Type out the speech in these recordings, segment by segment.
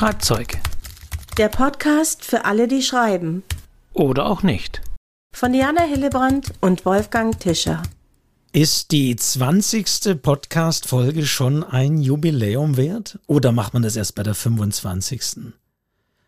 Schreibzeug. Der Podcast für alle, die schreiben. Oder auch nicht. Von Diana Hillebrand und Wolfgang Tischer. Ist die 20. Podcast-Folge schon ein Jubiläum wert? Oder macht man das erst bei der 25.?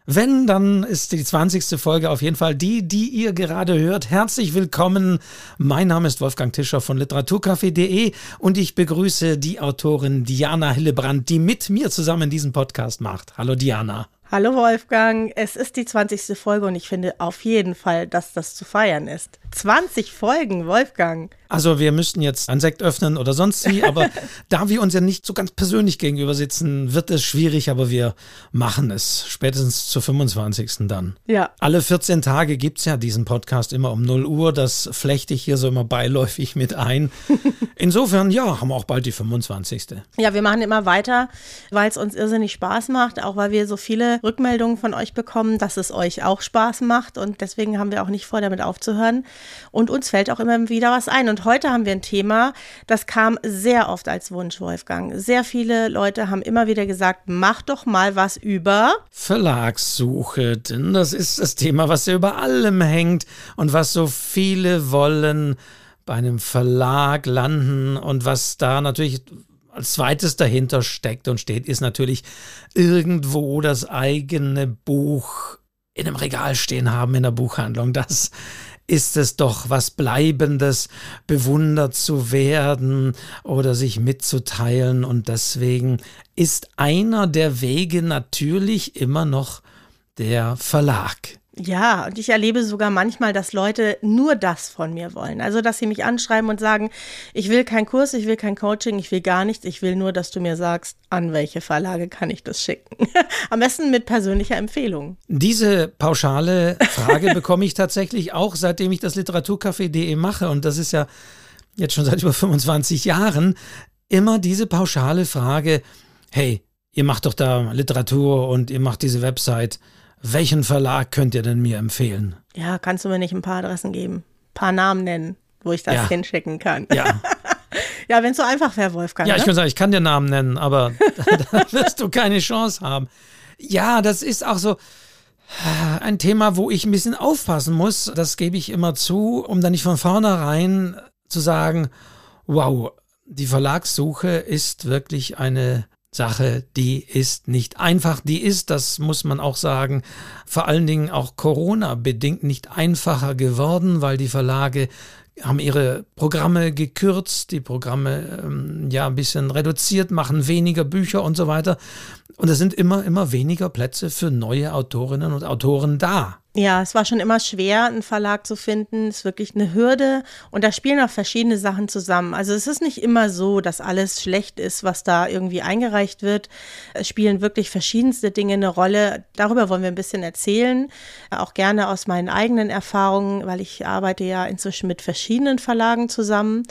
Wenn, dann ist die 20. Folge auf jeden Fall die, die ihr gerade hört. Herzlich willkommen. Mein Name ist Wolfgang Tischer von literaturcafé.de und ich begrüße die Autorin Diana Hillebrand, die mit mir zusammen diesen Podcast macht. Hallo Diana. Hallo Wolfgang, es ist die 20. Folge und ich finde auf jeden Fall, dass das zu feiern ist. 20 Folgen, Wolfgang. Also wir müssten jetzt einen Sekt öffnen oder sonst wie, aber da wir uns ja nicht so ganz persönlich gegenüber sitzen, wird es schwierig, aber wir machen es. Spätestens zur 25. dann. Ja. Alle 14 Tage gibt es ja diesen Podcast immer um 0 Uhr. Das flechte ich hier so immer beiläufig mit ein. Insofern, ja, haben wir auch bald die 25. Ja, wir machen immer weiter, weil es uns irrsinnig Spaß macht, auch weil wir so viele Rückmeldungen von euch bekommen, dass es euch auch Spaß macht und deswegen haben wir auch nicht vor, damit aufzuhören. Und uns fällt auch immer wieder was ein. Und heute haben wir ein Thema, das kam sehr oft als Wunsch, Wolfgang. Sehr viele Leute haben immer wieder gesagt, mach doch mal was über Verlagssuche, denn das ist das Thema, was ja über allem hängt und was so viele wollen bei einem Verlag landen und was da natürlich als zweites dahinter steckt und steht, ist natürlich irgendwo das eigene Buch in einem Regal stehen haben in der Buchhandlung. Das ist es doch was Bleibendes, bewundert zu werden oder sich mitzuteilen. Und deswegen ist einer der Wege natürlich immer noch der Verlag. Ja, und ich erlebe sogar manchmal, dass Leute nur das von mir wollen. Also, dass sie mich anschreiben und sagen, ich will keinen Kurs, ich will kein Coaching, ich will gar nichts, ich will nur, dass du mir sagst, an welche Verlage kann ich das schicken. Am besten mit persönlicher Empfehlung. Diese pauschale Frage bekomme ich tatsächlich auch, seitdem ich das Literaturcafé.de mache. Und das ist ja jetzt schon seit über 25 Jahren immer diese pauschale Frage, hey, ihr macht doch da Literatur und ihr macht diese Website welchen Verlag könnt ihr denn mir empfehlen? Ja, kannst du mir nicht ein paar Adressen geben? Ein paar Namen nennen, wo ich das ja. hinschicken kann. Ja. ja, wenn es so einfach wäre, Wolfgang. Ja, ne? ich kann sagen, ich kann dir Namen nennen, aber da wirst du keine Chance haben. Ja, das ist auch so ein Thema, wo ich ein bisschen aufpassen muss. Das gebe ich immer zu, um dann nicht von vornherein zu sagen, wow, die Verlagssuche ist wirklich eine Sache, die ist nicht einfach. Die ist, das muss man auch sagen, vor allen Dingen auch Corona-bedingt nicht einfacher geworden, weil die Verlage haben ihre Programme gekürzt, die Programme ähm, ja ein bisschen reduziert, machen weniger Bücher und so weiter. Und es sind immer, immer weniger Plätze für neue Autorinnen und Autoren da. Ja, es war schon immer schwer, einen Verlag zu finden. Es ist wirklich eine Hürde und da spielen auch verschiedene Sachen zusammen. Also es ist nicht immer so, dass alles schlecht ist, was da irgendwie eingereicht wird. Es spielen wirklich verschiedenste Dinge eine Rolle. Darüber wollen wir ein bisschen erzählen. Auch gerne aus meinen eigenen Erfahrungen, weil ich arbeite ja inzwischen mit verschiedenen Verlagen zusammen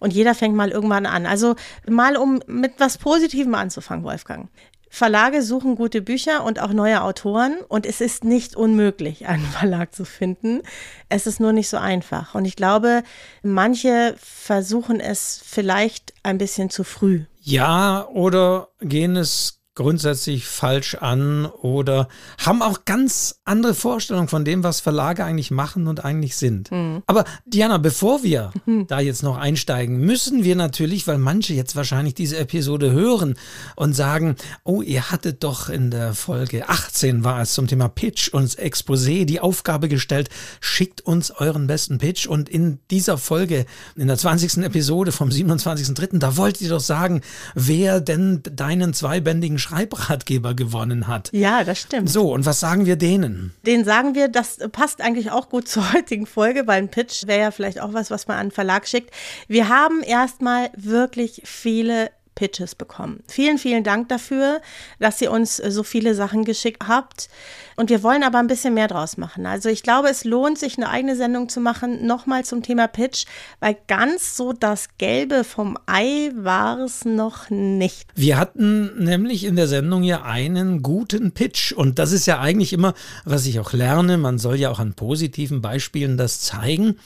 und jeder fängt mal irgendwann an. Also mal um mit was Positivem anzufangen, Wolfgang. Verlage suchen gute Bücher und auch neue Autoren und es ist nicht unmöglich, einen Verlag zu finden. Es ist nur nicht so einfach. Und ich glaube, manche versuchen es vielleicht ein bisschen zu früh. Ja, oder gehen es grundsätzlich falsch an oder haben auch ganz andere Vorstellungen von dem, was Verlage eigentlich machen und eigentlich sind. Mhm. Aber Diana, bevor wir mhm. da jetzt noch einsteigen, müssen wir natürlich, weil manche jetzt wahrscheinlich diese Episode hören und sagen, oh, ihr hattet doch in der Folge 18 war es zum Thema Pitch und Exposé die Aufgabe gestellt, schickt uns euren besten Pitch und in dieser Folge, in der 20. Episode vom 27.3., da wollt ihr doch sagen, wer denn deinen zweibändigen Schreibratgeber gewonnen hat. Ja, das stimmt. So, und was sagen wir denen? Den sagen wir, das passt eigentlich auch gut zur heutigen Folge, weil ein Pitch wäre ja vielleicht auch was, was man an einen Verlag schickt. Wir haben erstmal wirklich viele Pitches bekommen. Vielen, vielen Dank dafür, dass ihr uns so viele Sachen geschickt habt. Und wir wollen aber ein bisschen mehr draus machen. Also ich glaube, es lohnt sich, eine eigene Sendung zu machen, nochmal zum Thema Pitch, weil ganz so das Gelbe vom Ei war es noch nicht. Wir hatten nämlich in der Sendung ja einen guten Pitch. Und das ist ja eigentlich immer, was ich auch lerne. Man soll ja auch an positiven Beispielen das zeigen.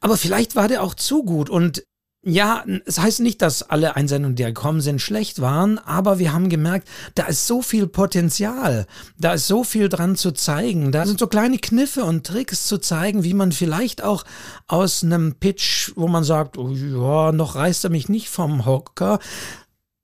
Aber vielleicht war der auch zu gut. Und Ja, es heißt nicht, dass alle Einsendungen, die gekommen sind, schlecht waren, aber wir haben gemerkt, da ist so viel Potenzial, da ist so viel dran zu zeigen, da sind so kleine Kniffe und Tricks zu zeigen, wie man vielleicht auch aus einem Pitch, wo man sagt, oh, ja, noch reißt er mich nicht vom Hocker,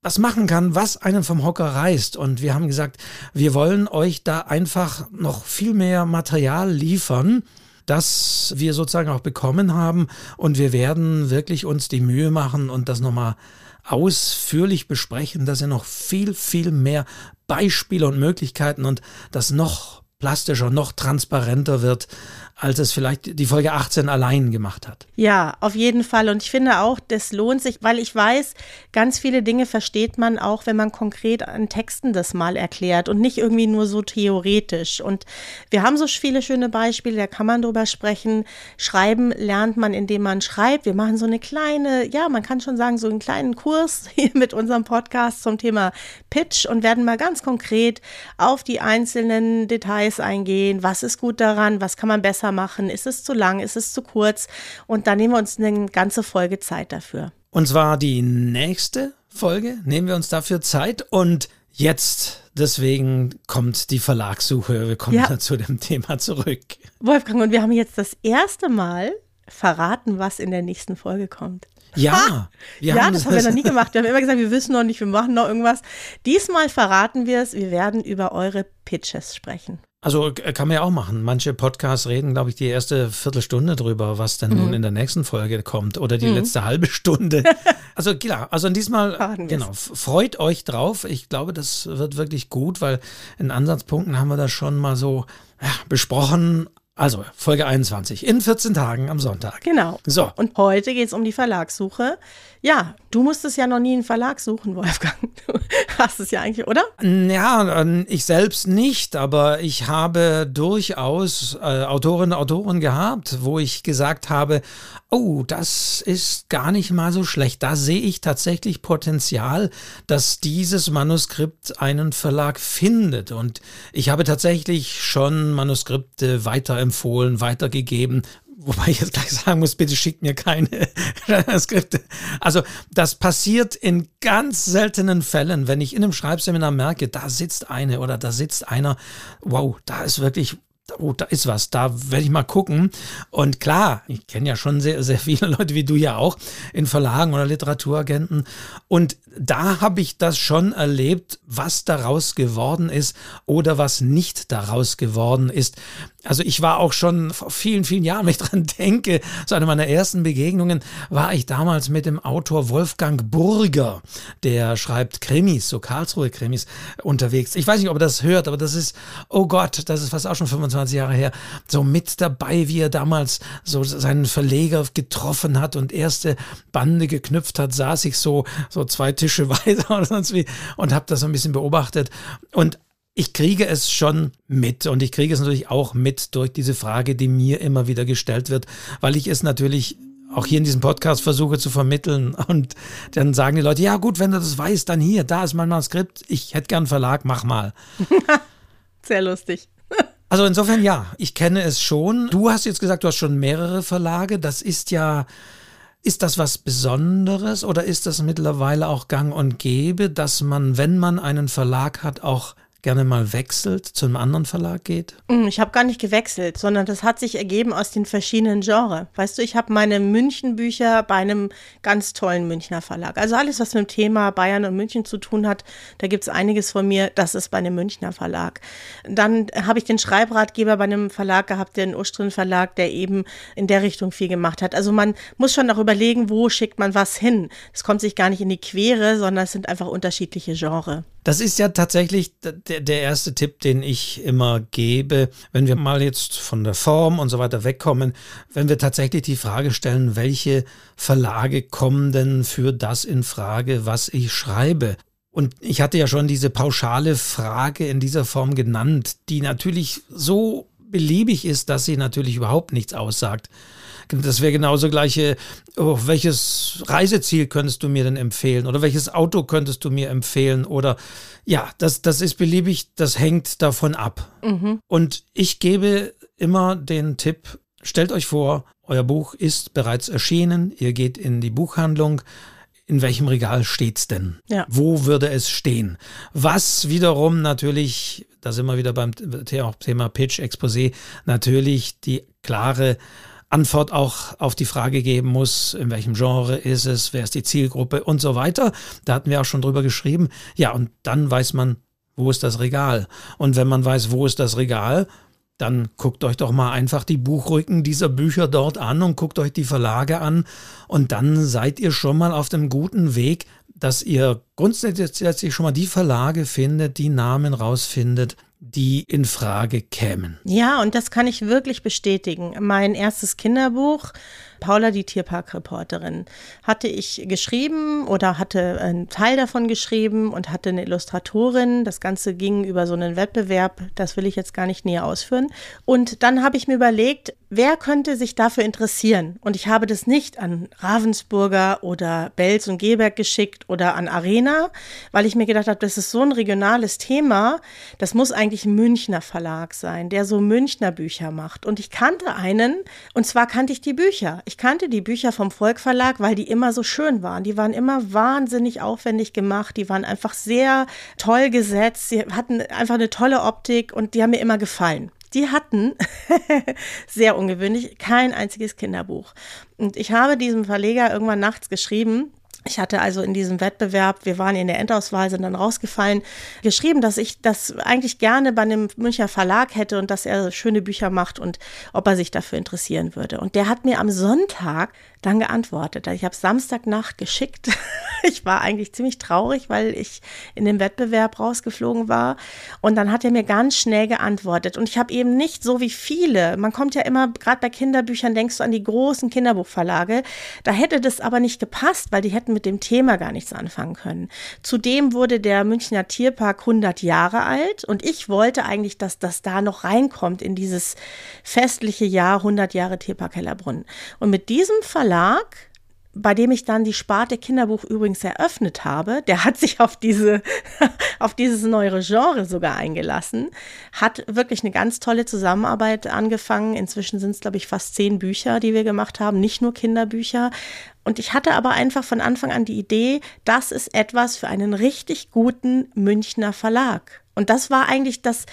was machen kann, was einen vom Hocker reißt. Und wir haben gesagt, wir wollen euch da einfach noch viel mehr Material liefern das wir sozusagen auch bekommen haben. Und wir werden wirklich uns die Mühe machen und das nochmal ausführlich besprechen, dass ihr noch viel, viel mehr Beispiele und Möglichkeiten und das noch plastischer, noch transparenter wird, als es vielleicht die Folge 18 allein gemacht hat. Ja, auf jeden Fall. Und ich finde auch, das lohnt sich, weil ich weiß, ganz viele Dinge versteht man auch, wenn man konkret an Texten das mal erklärt und nicht irgendwie nur so theoretisch. Und wir haben so viele schöne Beispiele, da kann man drüber sprechen. Schreiben lernt man, indem man schreibt. Wir machen so eine kleine, ja, man kann schon sagen, so einen kleinen Kurs hier mit unserem Podcast zum Thema Pitch und werden mal ganz konkret auf die einzelnen Details eingehen. Was ist gut daran? Was kann man besser kürzer machen? Ist es zu lang? Ist es zu kurz? Und dann nehmen wir uns eine ganze Folge Zeit dafür. Und zwar die nächste Folge nehmen wir uns dafür Zeit und jetzt deswegen kommt die Verlagssuche. Wir kommen ja. zu dem Thema zurück. Wolfgang, und wir haben jetzt das erste Mal verraten, was in der nächsten Folge kommt. Ja, ja, haben das haben wir noch nie gemacht. Wir haben immer gesagt, wir wissen noch nicht, wir machen noch irgendwas. Diesmal verraten wir es. Wir werden über eure Pitches sprechen. Also äh, kann man ja auch machen. Manche Podcasts reden, glaube ich, die erste Viertelstunde drüber, was denn mhm. nun in der nächsten Folge kommt oder die mhm. letzte halbe Stunde. Also klar, also diesmal, genau, freut euch drauf. Ich glaube, das wird wirklich gut, weil in Ansatzpunkten haben wir das schon mal so ja, besprochen. Also Folge 21 in 14 Tagen am Sonntag. Genau. So. Und heute geht es um die Verlagssuche. Ja, du musstest ja noch nie einen Verlag suchen, Wolfgang. Du hast es ja eigentlich, oder? Ja, ich selbst nicht, aber ich habe durchaus äh, Autorinnen und Autoren gehabt, wo ich gesagt habe, oh, das ist gar nicht mal so schlecht. Da sehe ich tatsächlich Potenzial, dass dieses Manuskript einen Verlag findet. Und ich habe tatsächlich schon Manuskripte weiterempfohlen, weitergegeben, Wobei ich jetzt gleich sagen muss, bitte schickt mir keine Skripte. Also das passiert in ganz seltenen Fällen, wenn ich in einem Schreibseminar merke, da sitzt eine oder da sitzt einer, wow, da ist wirklich oh, da ist was, da werde ich mal gucken. Und klar, ich kenne ja schon sehr, sehr viele Leute wie du ja auch in Verlagen oder Literaturagenten. Und da habe ich das schon erlebt, was daraus geworden ist oder was nicht daraus geworden ist. Also ich war auch schon vor vielen, vielen Jahren, wenn ich dran denke, so eine meiner ersten Begegnungen war ich damals mit dem Autor Wolfgang Burger, der schreibt Krimis, so Karlsruhe-Krimis unterwegs. Ich weiß nicht, ob er das hört, aber das ist, oh Gott, das ist fast auch schon 25 Jahre her, so mit dabei, wie er damals so seinen Verleger getroffen hat und erste Bande geknüpft hat, saß ich so, so zwei Tische weiter oder sonst wie und habe das so ein bisschen beobachtet. Und ich kriege es schon mit und ich kriege es natürlich auch mit durch diese Frage, die mir immer wieder gestellt wird, weil ich es natürlich auch hier in diesem Podcast versuche zu vermitteln. Und dann sagen die Leute, ja gut, wenn du das weißt, dann hier, da ist mein Manuskript, ich hätte gern einen Verlag, mach mal. Sehr lustig. Also insofern ja, ich kenne es schon. Du hast jetzt gesagt, du hast schon mehrere Verlage. Das ist ja, ist das was Besonderes oder ist das mittlerweile auch gang und gäbe, dass man, wenn man einen Verlag hat, auch gerne mal wechselt, zu einem anderen Verlag geht? Mm, ich habe gar nicht gewechselt, sondern das hat sich ergeben aus den verschiedenen Genres. Weißt du, ich habe meine München-Bücher bei einem ganz tollen Münchner Verlag. Also alles, was mit dem Thema Bayern und München zu tun hat, da gibt es einiges von mir, das ist bei einem Münchner Verlag. Dann habe ich den Schreibratgeber bei einem Verlag gehabt, den Ustrin Verlag, der eben in der Richtung viel gemacht hat. Also man muss schon auch überlegen, wo schickt man was hin. Es kommt sich gar nicht in die Quere, sondern es sind einfach unterschiedliche Genres. Das ist ja tatsächlich der, der erste Tipp, den ich immer gebe, wenn wir mal jetzt von der Form und so weiter wegkommen, wenn wir tatsächlich die Frage stellen, welche Verlage kommen denn für das in Frage, was ich schreibe? Und ich hatte ja schon diese pauschale Frage in dieser Form genannt, die natürlich so beliebig ist, dass sie natürlich überhaupt nichts aussagt. Das wäre genauso gleiche, oh, welches Reiseziel könntest du mir denn empfehlen? Oder welches Auto könntest du mir empfehlen? Oder ja, das, das ist beliebig, das hängt davon ab. Mhm. Und ich gebe immer den Tipp, stellt euch vor, euer Buch ist bereits erschienen, ihr geht in die Buchhandlung, in welchem Regal steht's denn? Ja. Wo würde es stehen? Was wiederum natürlich, da sind wir wieder beim Thema Pitch, Exposé, natürlich die klare Antwort auch auf die Frage geben muss, in welchem Genre ist es, wer ist die Zielgruppe und so weiter. Da hatten wir auch schon drüber geschrieben. Ja, und dann weiß man, wo ist das Regal? Und wenn man weiß, wo ist das Regal, dann guckt euch doch mal einfach die Buchrücken dieser Bücher dort an und guckt euch die Verlage an und dann seid ihr schon mal auf dem guten Weg, dass ihr grundsätzlich schon mal die Verlage findet, die Namen rausfindet, die in Frage kämen. Ja, und das kann ich wirklich bestätigen. Mein erstes Kinderbuch Paula, die Tierparkreporterin, hatte ich geschrieben oder hatte einen Teil davon geschrieben und hatte eine Illustratorin. Das Ganze ging über so einen Wettbewerb, das will ich jetzt gar nicht näher ausführen. Und dann habe ich mir überlegt, wer könnte sich dafür interessieren? Und ich habe das nicht an Ravensburger oder Belz und Geberg geschickt oder an Arena, weil ich mir gedacht habe, das ist so ein regionales Thema, das muss eigentlich ein Münchner Verlag sein, der so Münchner Bücher macht. Und ich kannte einen, und zwar kannte ich die Bücher. Ich kannte die Bücher vom Volk Verlag, weil die immer so schön waren. Die waren immer wahnsinnig aufwendig gemacht, die waren einfach sehr toll gesetzt, sie hatten einfach eine tolle Optik und die haben mir immer gefallen die hatten, sehr ungewöhnlich, kein einziges Kinderbuch. Und ich habe diesem Verleger irgendwann nachts geschrieben, ich hatte also in diesem Wettbewerb, wir waren in der Endauswahl, sind dann rausgefallen, geschrieben, dass ich das eigentlich gerne bei einem Münchner Verlag hätte und dass er schöne Bücher macht und ob er sich dafür interessieren würde. Und der hat mir am Sonntag dann geantwortet. Ich habe Samstagnacht geschickt. Ich war eigentlich ziemlich traurig, weil ich in dem Wettbewerb rausgeflogen war. Und dann hat er mir ganz schnell geantwortet. Und ich habe eben nicht so wie viele. Man kommt ja immer, gerade bei Kinderbüchern, denkst du an die großen Kinderbuchverlage. Da hätte das aber nicht gepasst, weil die hätten mit dem Thema gar nichts anfangen können. Zudem wurde der Münchner Tierpark 100 Jahre alt. Und ich wollte eigentlich, dass das da noch reinkommt in dieses festliche Jahr 100 Jahre Tierpark Hellerbrunn. Und mit diesem Verlag Verlag, bei dem ich dann die Sparte Kinderbuch übrigens eröffnet habe, der hat sich auf diese, auf dieses neue Genre sogar eingelassen, hat wirklich eine ganz tolle Zusammenarbeit angefangen. Inzwischen sind es, glaube ich, fast zehn Bücher, die wir gemacht haben, nicht nur Kinderbücher. Und ich hatte aber einfach von Anfang an die Idee, das ist etwas für einen richtig guten Münchner Verlag. Und das war eigentlich das,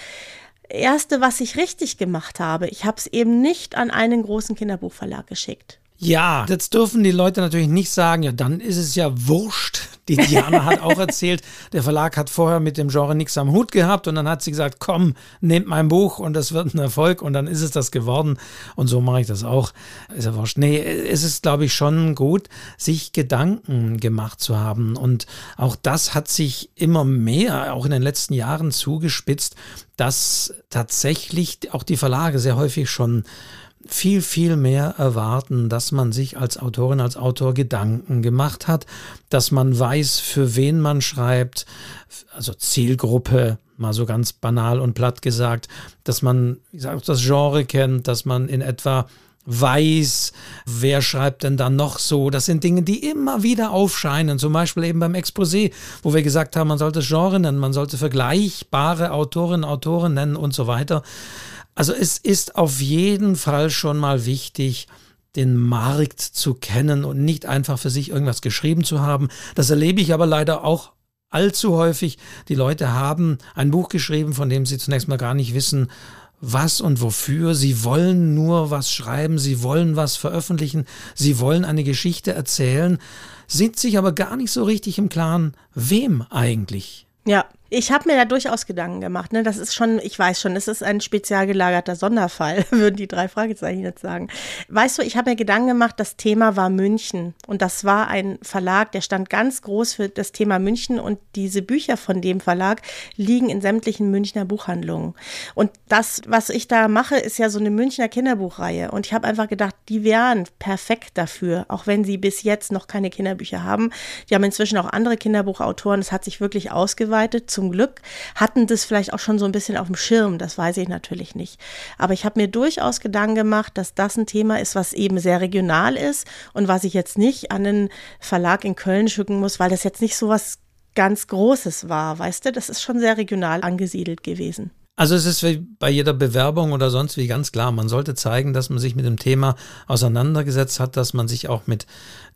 Erste, was ich richtig gemacht habe. Ich habe es eben nicht an einen großen Kinderbuchverlag geschickt. Ja, jetzt dürfen die Leute natürlich nicht sagen, ja, dann ist es ja wurscht. Die Diana hat auch erzählt, der Verlag hat vorher mit dem Genre nichts am Hut gehabt und dann hat sie gesagt, komm, nehmt mein Buch und das wird ein Erfolg und dann ist es das geworden und so mache ich das auch. Ist ja wurscht. Nee, es ist, glaube ich, schon gut, sich Gedanken gemacht zu haben und auch das hat sich immer mehr, auch in den letzten Jahren zugespitzt, dass tatsächlich auch die Verlage sehr häufig schon viel, viel mehr erwarten, dass man sich als Autorin, als Autor Gedanken gemacht hat, dass man weiß, für wen man schreibt, also Zielgruppe, mal so ganz banal und platt gesagt, dass man wie gesagt, das Genre kennt, dass man in etwa weiß, wer schreibt denn dann noch so. Das sind Dinge, die immer wieder aufscheinen. Zum Beispiel eben beim Exposé, wo wir gesagt haben, man sollte Genre nennen, man sollte vergleichbare Autorinnen, Autoren nennen und so weiter. Also es ist auf jeden Fall schon mal wichtig, den Markt zu kennen und nicht einfach für sich irgendwas geschrieben zu haben. Das erlebe ich aber leider auch allzu häufig. Die Leute haben ein Buch geschrieben, von dem sie zunächst mal gar nicht wissen, was und wofür. Sie wollen nur was schreiben, sie wollen was veröffentlichen, sie wollen eine Geschichte erzählen, sind sich aber gar nicht so richtig im Klaren, wem eigentlich. Ja, ich habe mir da durchaus Gedanken gemacht. Ne? Das ist schon, ich weiß schon, es ist ein spezial gelagerter Sonderfall, würden die drei Fragezeichen jetzt sagen. Weißt du, ich habe mir Gedanken gemacht, das Thema war München. Und das war ein Verlag, der stand ganz groß für das Thema München. Und diese Bücher von dem Verlag liegen in sämtlichen Münchner Buchhandlungen. Und das, was ich da mache, ist ja so eine Münchner Kinderbuchreihe. Und ich habe einfach gedacht, die wären perfekt dafür, auch wenn sie bis jetzt noch keine Kinderbücher haben. Die haben inzwischen auch andere Kinderbuchautoren. Es hat sich wirklich ausgeweitet. Zum zum Glück hatten das vielleicht auch schon so ein bisschen auf dem Schirm, das weiß ich natürlich nicht. Aber ich habe mir durchaus Gedanken gemacht, dass das ein Thema ist, was eben sehr regional ist und was ich jetzt nicht an den Verlag in Köln schicken muss, weil das jetzt nicht so was ganz Großes war, weißt du, das ist schon sehr regional angesiedelt gewesen. Also es ist wie bei jeder Bewerbung oder sonst wie ganz klar, man sollte zeigen, dass man sich mit dem Thema auseinandergesetzt hat, dass man sich auch mit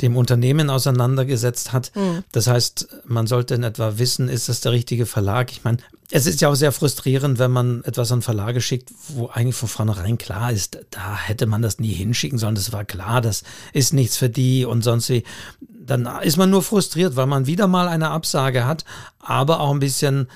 dem Unternehmen auseinandergesetzt hat. Mhm. Das heißt, man sollte in etwa wissen, ist das der richtige Verlag? Ich meine, es ist ja auch sehr frustrierend, wenn man etwas an Verlage schickt, wo eigentlich von vornherein klar ist, da hätte man das nie hinschicken sollen. Das war klar, das ist nichts für die und sonst wie. Dann ist man nur frustriert, weil man wieder mal eine Absage hat, aber auch ein bisschen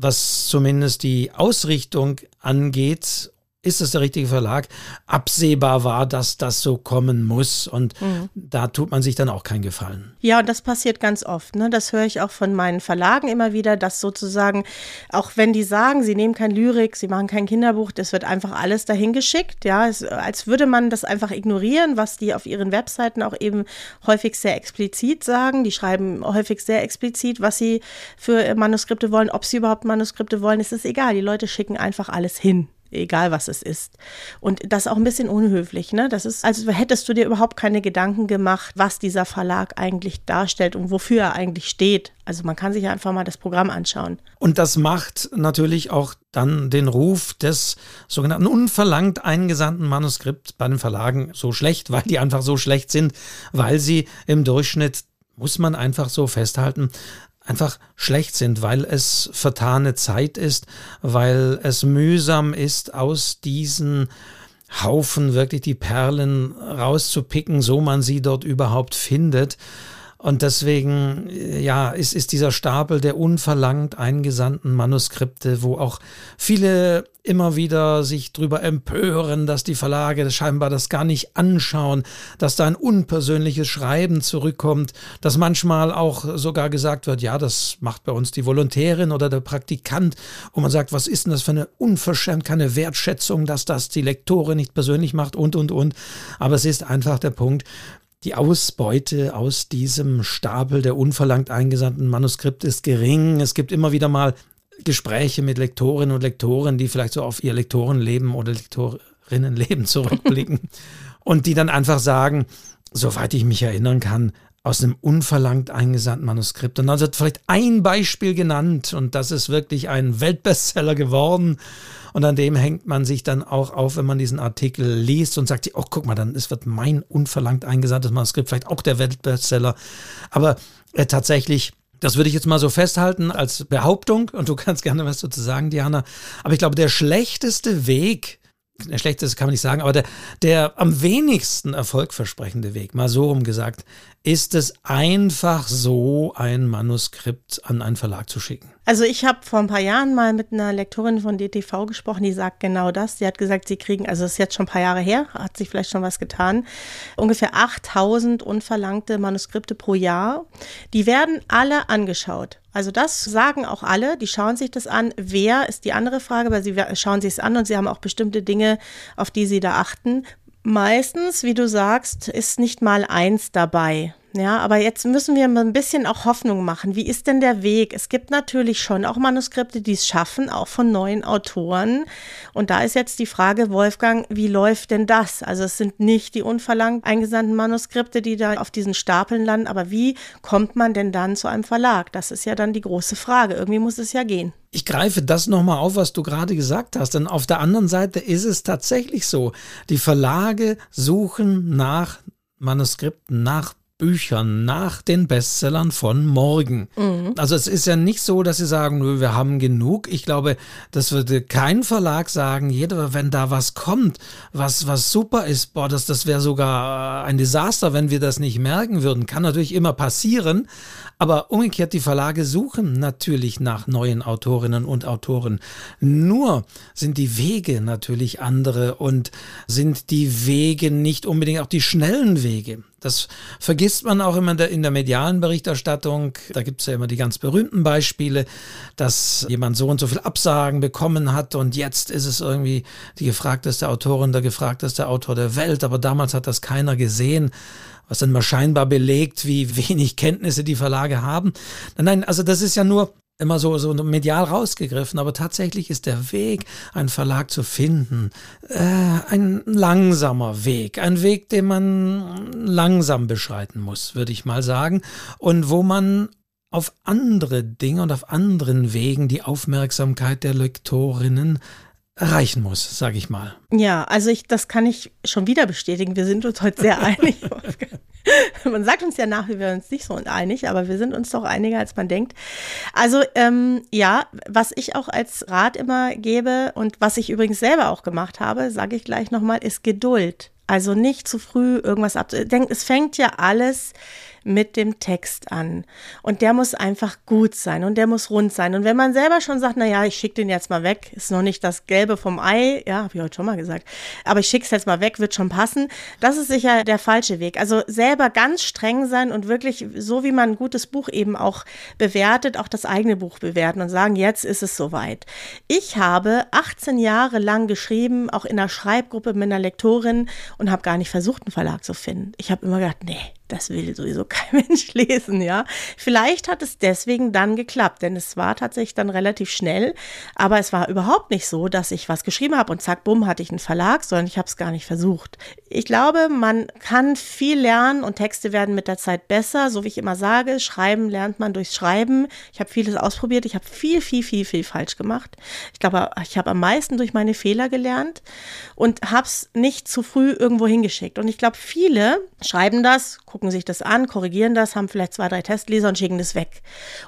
was zumindest die Ausrichtung angeht, ist es der richtige Verlag, absehbar war, dass das so kommen muss. Und mhm. da tut man sich dann auch keinen Gefallen. Ja, und das passiert ganz oft. Ne? Das höre ich auch von meinen Verlagen immer wieder, dass sozusagen, auch wenn die sagen, sie nehmen kein Lyrik, sie machen kein Kinderbuch, das wird einfach alles dahin geschickt. Ja, es, als würde man das einfach ignorieren, was die auf ihren Webseiten auch eben häufig sehr explizit sagen. Die schreiben häufig sehr explizit, was sie für Manuskripte wollen, ob sie überhaupt Manuskripte wollen. Es ist egal. Die Leute schicken einfach alles hin egal was es ist. Und das auch ein bisschen unhöflich, ne? Das ist, also hättest du dir überhaupt keine Gedanken gemacht, was dieser Verlag eigentlich darstellt und wofür er eigentlich steht. Also man kann sich ja einfach mal das Programm anschauen. Und das macht natürlich auch dann den Ruf des sogenannten unverlangt eingesandten Manuskripts bei den Verlagen so schlecht, weil die einfach so schlecht sind, weil sie im Durchschnitt muss man einfach so festhalten, einfach schlecht sind, weil es vertane Zeit ist, weil es mühsam ist, aus diesen Haufen wirklich die Perlen rauszupicken, so man sie dort überhaupt findet. Und deswegen, ja, ist, ist dieser Stapel der unverlangt eingesandten Manuskripte, wo auch viele immer wieder sich drüber empören, dass die Verlage scheinbar das gar nicht anschauen, dass da ein unpersönliches Schreiben zurückkommt, dass manchmal auch sogar gesagt wird, ja, das macht bei uns die Volontärin oder der Praktikant und man sagt, was ist denn das für eine unverschämt, keine Wertschätzung, dass das die Lektore nicht persönlich macht und, und, und. Aber es ist einfach der Punkt, die Ausbeute aus diesem Stapel der unverlangt eingesandten Manuskripte ist gering. Es gibt immer wieder mal Gespräche mit Lektorinnen und Lektoren, die vielleicht so auf ihr Lektorenleben oder Lektorinnenleben zurückblicken und die dann einfach sagen, soweit ich mich erinnern kann, aus einem unverlangt eingesandten Manuskript. Und dann wird vielleicht ein Beispiel genannt und das ist wirklich ein Weltbestseller geworden. Und an dem hängt man sich dann auch auf, wenn man diesen Artikel liest und sagt oh, guck mal, dann ist, wird mein unverlangt eingesandtes Manuskript vielleicht auch der Weltbestseller. Aber äh, tatsächlich das würde ich jetzt mal so festhalten als Behauptung und du kannst gerne was dazu sagen, Diana. Aber ich glaube, der schlechteste Weg, der schlechteste kann man nicht sagen, aber der, der am wenigsten erfolgversprechende Weg, mal so rum gesagt, ist es einfach so, ein Manuskript an einen Verlag zu schicken. Also ich habe vor ein paar Jahren mal mit einer Lektorin von DTV gesprochen, die sagt genau das. Sie hat gesagt, sie kriegen, also das ist jetzt schon ein paar Jahre her, hat sich vielleicht schon was getan, ungefähr 8000 unverlangte Manuskripte pro Jahr. Die werden alle angeschaut. Also das sagen auch alle, die schauen sich das an. Wer ist die andere Frage, weil sie schauen sich es an und sie haben auch bestimmte Dinge, auf die sie da achten. Meistens, wie du sagst, ist nicht mal eins dabei. Ja, aber jetzt müssen wir ein bisschen auch Hoffnung machen. Wie ist denn der Weg? Es gibt natürlich schon auch Manuskripte, die es schaffen, auch von neuen Autoren. Und da ist jetzt die Frage, Wolfgang, wie läuft denn das? Also es sind nicht die unverlangt eingesandten Manuskripte, die da auf diesen Stapeln landen, aber wie kommt man denn dann zu einem Verlag? Das ist ja dann die große Frage. Irgendwie muss es ja gehen. Ich greife das nochmal auf, was du gerade gesagt hast, denn auf der anderen Seite ist es tatsächlich so. Die Verlage suchen nach Manuskripten, nach Büchern nach den Bestsellern von morgen. Mhm. Also es ist ja nicht so, dass sie sagen, wir haben genug. Ich glaube, das würde kein Verlag sagen, jeder, wenn da was kommt, was, was super ist, boah, das, das wäre sogar ein Desaster, wenn wir das nicht merken würden. Kann natürlich immer passieren. Aber umgekehrt, die Verlage suchen natürlich nach neuen Autorinnen und Autoren. Nur sind die Wege natürlich andere und sind die Wege nicht unbedingt auch die schnellen Wege. Das vergisst man auch immer in der, in der medialen Berichterstattung. Da gibt es ja immer die ganz berühmten Beispiele, dass jemand so und so viel Absagen bekommen hat und jetzt ist es irgendwie die gefragteste Autorin, der gefragteste Autor der Welt, aber damals hat das keiner gesehen was dann mal scheinbar belegt, wie wenig Kenntnisse die Verlage haben. Nein, nein, also das ist ja nur immer so, so medial rausgegriffen, aber tatsächlich ist der Weg, einen Verlag zu finden, äh, ein langsamer Weg, ein Weg, den man langsam beschreiten muss, würde ich mal sagen, und wo man auf andere Dinge und auf anderen Wegen die Aufmerksamkeit der Lektorinnen erreichen muss, sage ich mal. Ja, also ich, das kann ich schon wieder bestätigen. Wir sind uns heute sehr einig. man sagt uns ja nach, wir wären uns nicht so einig, aber wir sind uns doch einiger, als man denkt. Also ähm, ja, was ich auch als Rat immer gebe und was ich übrigens selber auch gemacht habe, sage ich gleich nochmal, ist Geduld. Also nicht zu früh irgendwas abzudenken. Es fängt ja alles mit dem Text an. Und der muss einfach gut sein und der muss rund sein. Und wenn man selber schon sagt, naja, ich schicke den jetzt mal weg, ist noch nicht das Gelbe vom Ei, ja, habe ich heute schon mal gesagt, aber ich schicke es jetzt mal weg, wird schon passen, das ist sicher der falsche Weg. Also selber ganz streng sein und wirklich, so wie man ein gutes Buch eben auch bewertet, auch das eigene Buch bewerten und sagen, jetzt ist es soweit. Ich habe 18 Jahre lang geschrieben, auch in einer Schreibgruppe mit einer Lektorin und habe gar nicht versucht, einen Verlag zu finden. Ich habe immer gedacht, nee, das will sowieso kein Mensch lesen, ja. Vielleicht hat es deswegen dann geklappt, denn es war tatsächlich dann relativ schnell, aber es war überhaupt nicht so, dass ich was geschrieben habe und zack, bumm, hatte ich einen Verlag, sondern ich habe es gar nicht versucht. Ich glaube, man kann viel lernen und Texte werden mit der Zeit besser, so wie ich immer sage, schreiben lernt man durchs Schreiben. Ich habe vieles ausprobiert, ich habe viel, viel, viel, viel falsch gemacht. Ich glaube, ich habe am meisten durch meine Fehler gelernt und habe es nicht zu früh irgendwo hingeschickt. Und ich glaube, viele schreiben das, gucken gucken sich das an, korrigieren das, haben vielleicht zwei, drei Testleser und schicken das weg.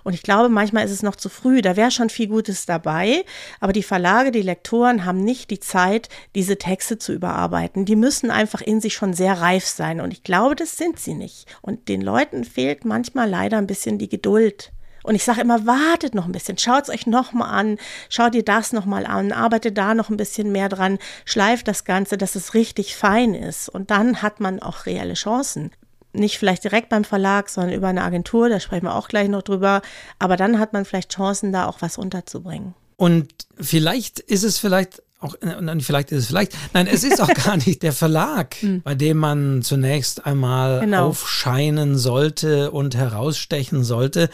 Und ich glaube, manchmal ist es noch zu früh. Da wäre schon viel Gutes dabei. Aber die Verlage, die Lektoren haben nicht die Zeit, diese Texte zu überarbeiten. Die müssen einfach in sich schon sehr reif sein. Und ich glaube, das sind sie nicht. Und den Leuten fehlt manchmal leider ein bisschen die Geduld. Und ich sage immer, wartet noch ein bisschen, schaut es euch noch mal an, schaut ihr das noch mal an, arbeitet da noch ein bisschen mehr dran, schleift das Ganze, dass es richtig fein ist. Und dann hat man auch reelle Chancen nicht vielleicht direkt beim Verlag, sondern über eine Agentur, da sprechen wir auch gleich noch drüber. Aber dann hat man vielleicht Chancen, da auch was unterzubringen. Und vielleicht ist es vielleicht auch, äh, vielleicht ist es vielleicht, nein, es ist auch gar nicht der Verlag, hm. bei dem man zunächst einmal genau. aufscheinen sollte und herausstechen sollte.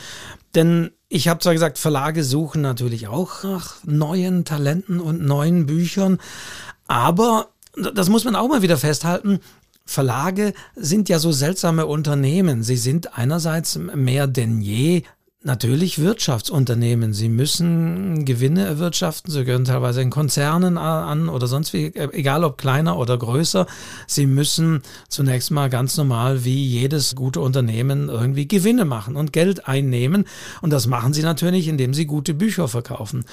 Denn ich habe zwar gesagt, Verlage suchen natürlich auch nach neuen Talenten und neuen Büchern, aber das muss man auch mal wieder festhalten. Verlage sind ja so seltsame Unternehmen. Sie sind einerseits mehr denn je Natürlich Wirtschaftsunternehmen. Sie müssen Gewinne erwirtschaften. Sie gehören teilweise in Konzernen an oder sonst wie, egal ob kleiner oder größer. Sie müssen zunächst mal ganz normal wie jedes gute Unternehmen irgendwie Gewinne machen und Geld einnehmen. Und das machen sie natürlich, indem sie gute Bücher verkaufen.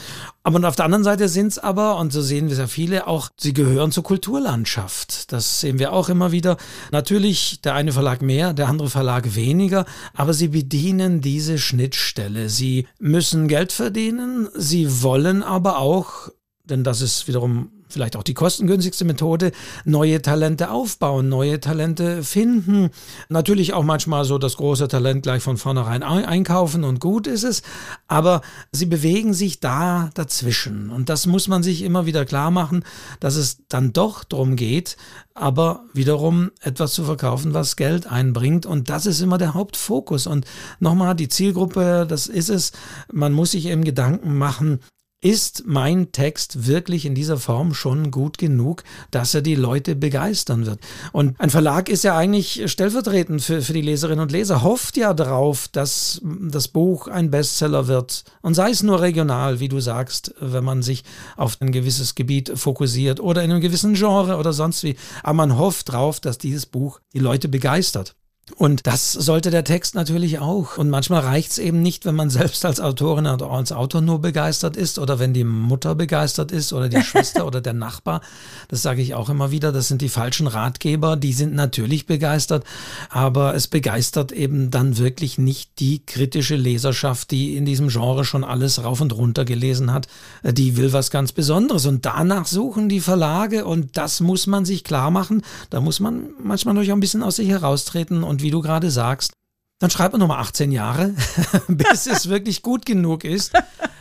Aber auf der anderen Seite sind es aber, und so sehen wir sehr viele, auch, sie gehören zur Kulturlandschaft. Das sehen wir auch immer wieder. Natürlich der eine Verlag mehr, der andere Verlag weniger, aber sie bedienen diese Schnittstellen Stelle. Sie müssen Geld verdienen, sie wollen aber auch, denn das ist wiederum vielleicht auch die kostengünstigste Methode, neue Talente aufbauen, neue Talente finden. Natürlich auch manchmal so das große Talent gleich von vornherein einkaufen und gut ist es, aber sie bewegen sich da dazwischen. Und das muss man sich immer wieder klar machen, dass es dann doch darum geht, aber wiederum etwas zu verkaufen, was Geld einbringt. Und das ist immer der Hauptfokus. Und nochmal, die Zielgruppe, das ist es. Man muss sich eben Gedanken machen, ist mein Text wirklich in dieser Form schon gut genug, dass er die Leute begeistern wird? Und ein Verlag ist ja eigentlich stellvertretend für, für die Leserinnen und Leser, hofft ja darauf, dass das Buch ein Bestseller wird. Und sei es nur regional, wie du sagst, wenn man sich auf ein gewisses Gebiet fokussiert oder in einem gewissen Genre oder sonst wie. Aber man hofft darauf, dass dieses Buch die Leute begeistert. Und das sollte der Text natürlich auch. Und manchmal reicht es eben nicht, wenn man selbst als Autorin oder als Autor nur begeistert ist oder wenn die Mutter begeistert ist oder die Schwester oder der Nachbar. Das sage ich auch immer wieder. Das sind die falschen Ratgeber. Die sind natürlich begeistert, aber es begeistert eben dann wirklich nicht die kritische Leserschaft, die in diesem Genre schon alles rauf und runter gelesen hat. Die will was ganz Besonderes. Und danach suchen die Verlage und das muss man sich klar machen. Da muss man manchmal durch ein bisschen aus sich heraustreten und wie du gerade sagst, dann schreibt man nochmal 18 Jahre, bis es wirklich gut genug ist.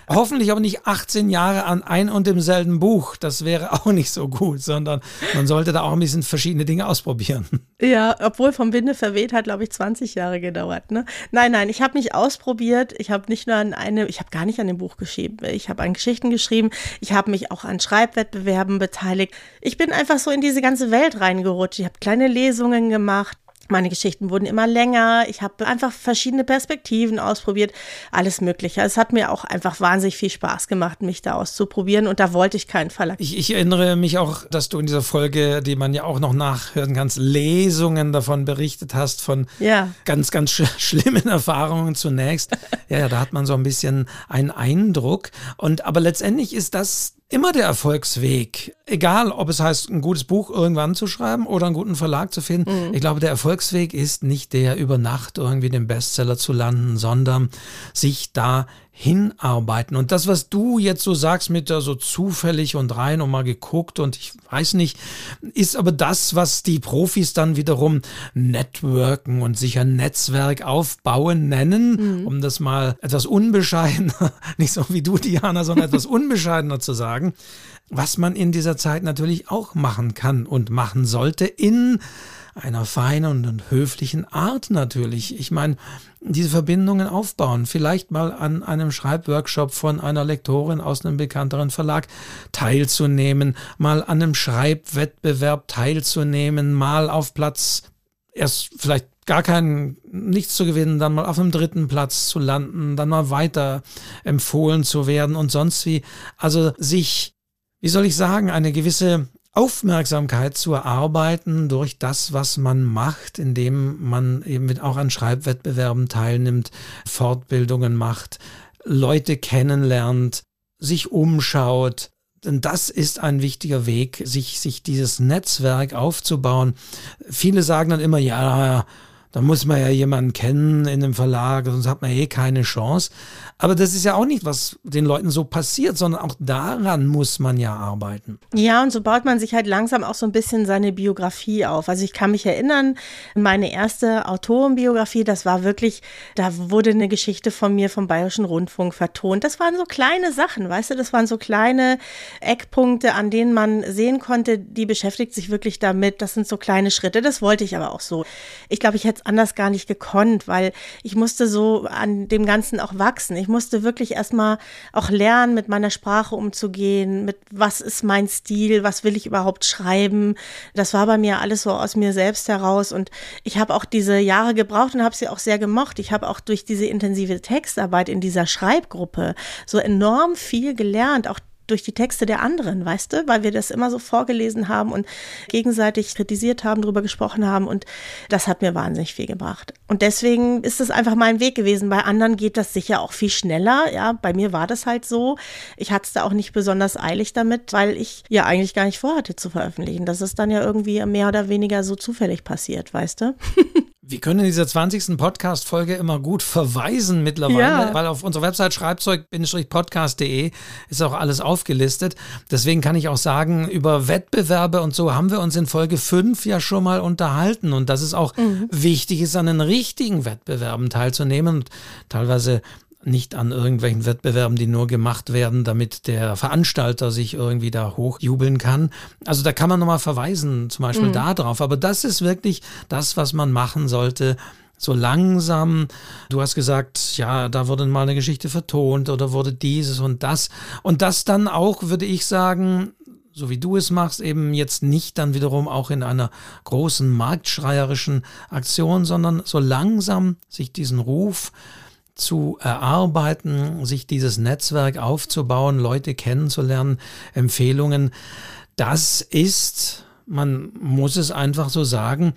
Hoffentlich aber nicht 18 Jahre an ein und demselben Buch. Das wäre auch nicht so gut, sondern man sollte da auch ein bisschen verschiedene Dinge ausprobieren. Ja, obwohl vom Winde verweht hat, glaube ich, 20 Jahre gedauert. Ne? Nein, nein, ich habe mich ausprobiert. Ich habe nicht nur an eine, ich habe gar nicht an dem Buch geschrieben. Ich habe an Geschichten geschrieben. Ich habe mich auch an Schreibwettbewerben beteiligt. Ich bin einfach so in diese ganze Welt reingerutscht. Ich habe kleine Lesungen gemacht Meine Geschichten wurden immer länger. Ich habe einfach verschiedene Perspektiven ausprobiert, alles Mögliche. Es hat mir auch einfach wahnsinnig viel Spaß gemacht, mich da auszuprobieren und da wollte ich keinen Verlag. Ich, ich erinnere mich auch, dass du in dieser Folge, die man ja auch noch nachhören kann, Lesungen davon berichtet hast, von ja. ganz, ganz sch schlimmen Erfahrungen zunächst. ja, ja, da hat man so ein bisschen einen Eindruck. Und aber letztendlich ist das immer der Erfolgsweg. Egal, ob es heißt, ein gutes Buch irgendwann zu schreiben oder einen guten Verlag zu finden. Mhm. Ich glaube, der Erfolgsweg ist nicht der, über Nacht irgendwie den Bestseller zu landen, sondern sich da hinarbeiten. Und das, was du jetzt so sagst mit da so zufällig und rein und mal geguckt und ich weiß nicht, ist aber das, was die Profis dann wiederum Networken und sich ein Netzwerk aufbauen nennen, mhm. um das mal etwas unbescheidener, nicht so wie du, Diana, sondern etwas unbescheidener zu sagen, was man in dieser Zeit natürlich auch machen kann und machen sollte in einer feinen und höflichen Art natürlich. Ich meine, diese Verbindungen aufbauen, vielleicht mal an einem Schreibworkshop von einer Lektorin aus einem bekannteren Verlag teilzunehmen, mal an einem Schreibwettbewerb teilzunehmen, mal auf Platz erst vielleicht gar keinen, nichts zu gewinnen, dann mal auf dem dritten Platz zu landen, dann mal weiter empfohlen zu werden und sonst wie. Also sich, wie soll ich sagen, eine gewisse Aufmerksamkeit zu erarbeiten durch das, was man macht, indem man eben auch an Schreibwettbewerben teilnimmt, Fortbildungen macht, Leute kennenlernt, sich umschaut. Denn das ist ein wichtiger Weg, sich, sich dieses Netzwerk aufzubauen. Viele sagen dann immer, ja, da muss man ja jemanden kennen in dem Verlag, sonst hat man eh keine Chance. Aber das ist ja auch nicht, was den Leuten so passiert, sondern auch daran muss man ja arbeiten. Ja, und so baut man sich halt langsam auch so ein bisschen seine Biografie auf. Also ich kann mich erinnern, meine erste Autorenbiografie, das war wirklich, da wurde eine Geschichte von mir vom Bayerischen Rundfunk vertont. Das waren so kleine Sachen, weißt du, das waren so kleine Eckpunkte, an denen man sehen konnte, die beschäftigt sich wirklich damit. Das sind so kleine Schritte. Das wollte ich aber auch so. Ich glaube, ich hätte anders gar nicht gekonnt, weil ich musste so an dem Ganzen auch wachsen. Ich musste wirklich erstmal auch lernen, mit meiner Sprache umzugehen, mit was ist mein Stil, was will ich überhaupt schreiben. Das war bei mir alles so aus mir selbst heraus und ich habe auch diese Jahre gebraucht und habe sie auch sehr gemocht. Ich habe auch durch diese intensive Textarbeit in dieser Schreibgruppe so enorm viel gelernt, auch durch die Texte der anderen, weißt du, weil wir das immer so vorgelesen haben und gegenseitig kritisiert haben, darüber gesprochen haben und das hat mir wahnsinnig viel gebracht. Und deswegen ist es einfach mein Weg gewesen. Bei anderen geht das sicher auch viel schneller. Ja, bei mir war das halt so. Ich hatte es da auch nicht besonders eilig damit, weil ich ja eigentlich gar nicht vorhatte zu veröffentlichen. Das ist dann ja irgendwie mehr oder weniger so zufällig passiert, weißt du? Wir können in dieser 20. Podcast-Folge immer gut verweisen mittlerweile, ja. weil auf unserer Website schreibzeug-podcast.de ist auch alles aufgelistet. Deswegen kann ich auch sagen, über Wettbewerbe und so haben wir uns in Folge 5 ja schon mal unterhalten und dass es auch mhm. wichtig ist, an den richtigen Wettbewerben teilzunehmen und teilweise nicht an irgendwelchen Wettbewerben, die nur gemacht werden, damit der Veranstalter sich irgendwie da hochjubeln kann. Also da kann man nochmal verweisen, zum Beispiel mhm. darauf. Aber das ist wirklich das, was man machen sollte. So langsam, du hast gesagt, ja, da wurde mal eine Geschichte vertont oder wurde dieses und das. Und das dann auch, würde ich sagen, so wie du es machst, eben jetzt nicht dann wiederum auch in einer großen marktschreierischen Aktion, sondern so langsam sich diesen Ruf zu erarbeiten, sich dieses Netzwerk aufzubauen, Leute kennenzulernen, Empfehlungen. Das ist, man muss es einfach so sagen,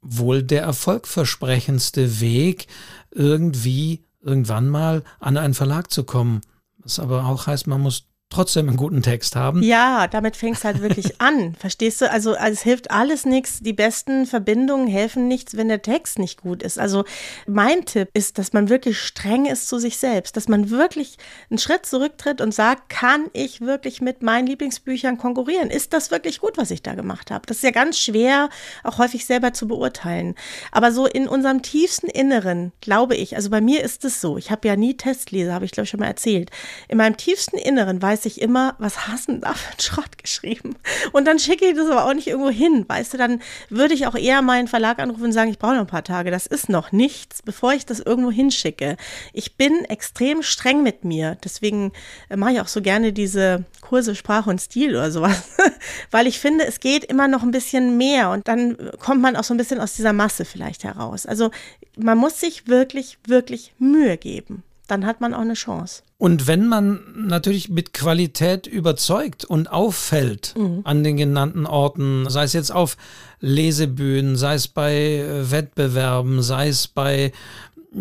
wohl der erfolgversprechendste Weg, irgendwie irgendwann mal an einen Verlag zu kommen. Was aber auch heißt, man muss trotzdem einen guten Text haben. Ja, damit fängst halt wirklich an. Verstehst du? Also, also es hilft alles nichts. Die besten Verbindungen helfen nichts, wenn der Text nicht gut ist. Also mein Tipp ist, dass man wirklich streng ist zu sich selbst, dass man wirklich einen Schritt zurücktritt und sagt, kann ich wirklich mit meinen Lieblingsbüchern konkurrieren? Ist das wirklich gut, was ich da gemacht habe? Das ist ja ganz schwer, auch häufig selber zu beurteilen. Aber so in unserem tiefsten Inneren, glaube ich, also bei mir ist es so, ich habe ja nie Testleser, habe ich glaube ich schon mal erzählt. In meinem tiefsten Inneren weiß weiß ich immer, was hast du da für einen Schrott geschrieben? Und dann schicke ich das aber auch nicht irgendwo hin, weißt du, dann würde ich auch eher meinen Verlag anrufen und sagen, ich brauche noch ein paar Tage, das ist noch nichts, bevor ich das irgendwo hinschicke. Ich bin extrem streng mit mir, deswegen äh, mache ich auch so gerne diese Kurse Sprache und Stil oder sowas, weil ich finde, es geht immer noch ein bisschen mehr und dann kommt man auch so ein bisschen aus dieser Masse vielleicht heraus. Also man muss sich wirklich, wirklich Mühe geben dann hat man auch eine Chance. Und wenn man natürlich mit Qualität überzeugt und auffällt mhm. an den genannten Orten, sei es jetzt auf Lesebühnen, sei es bei äh, Wettbewerben, sei es bei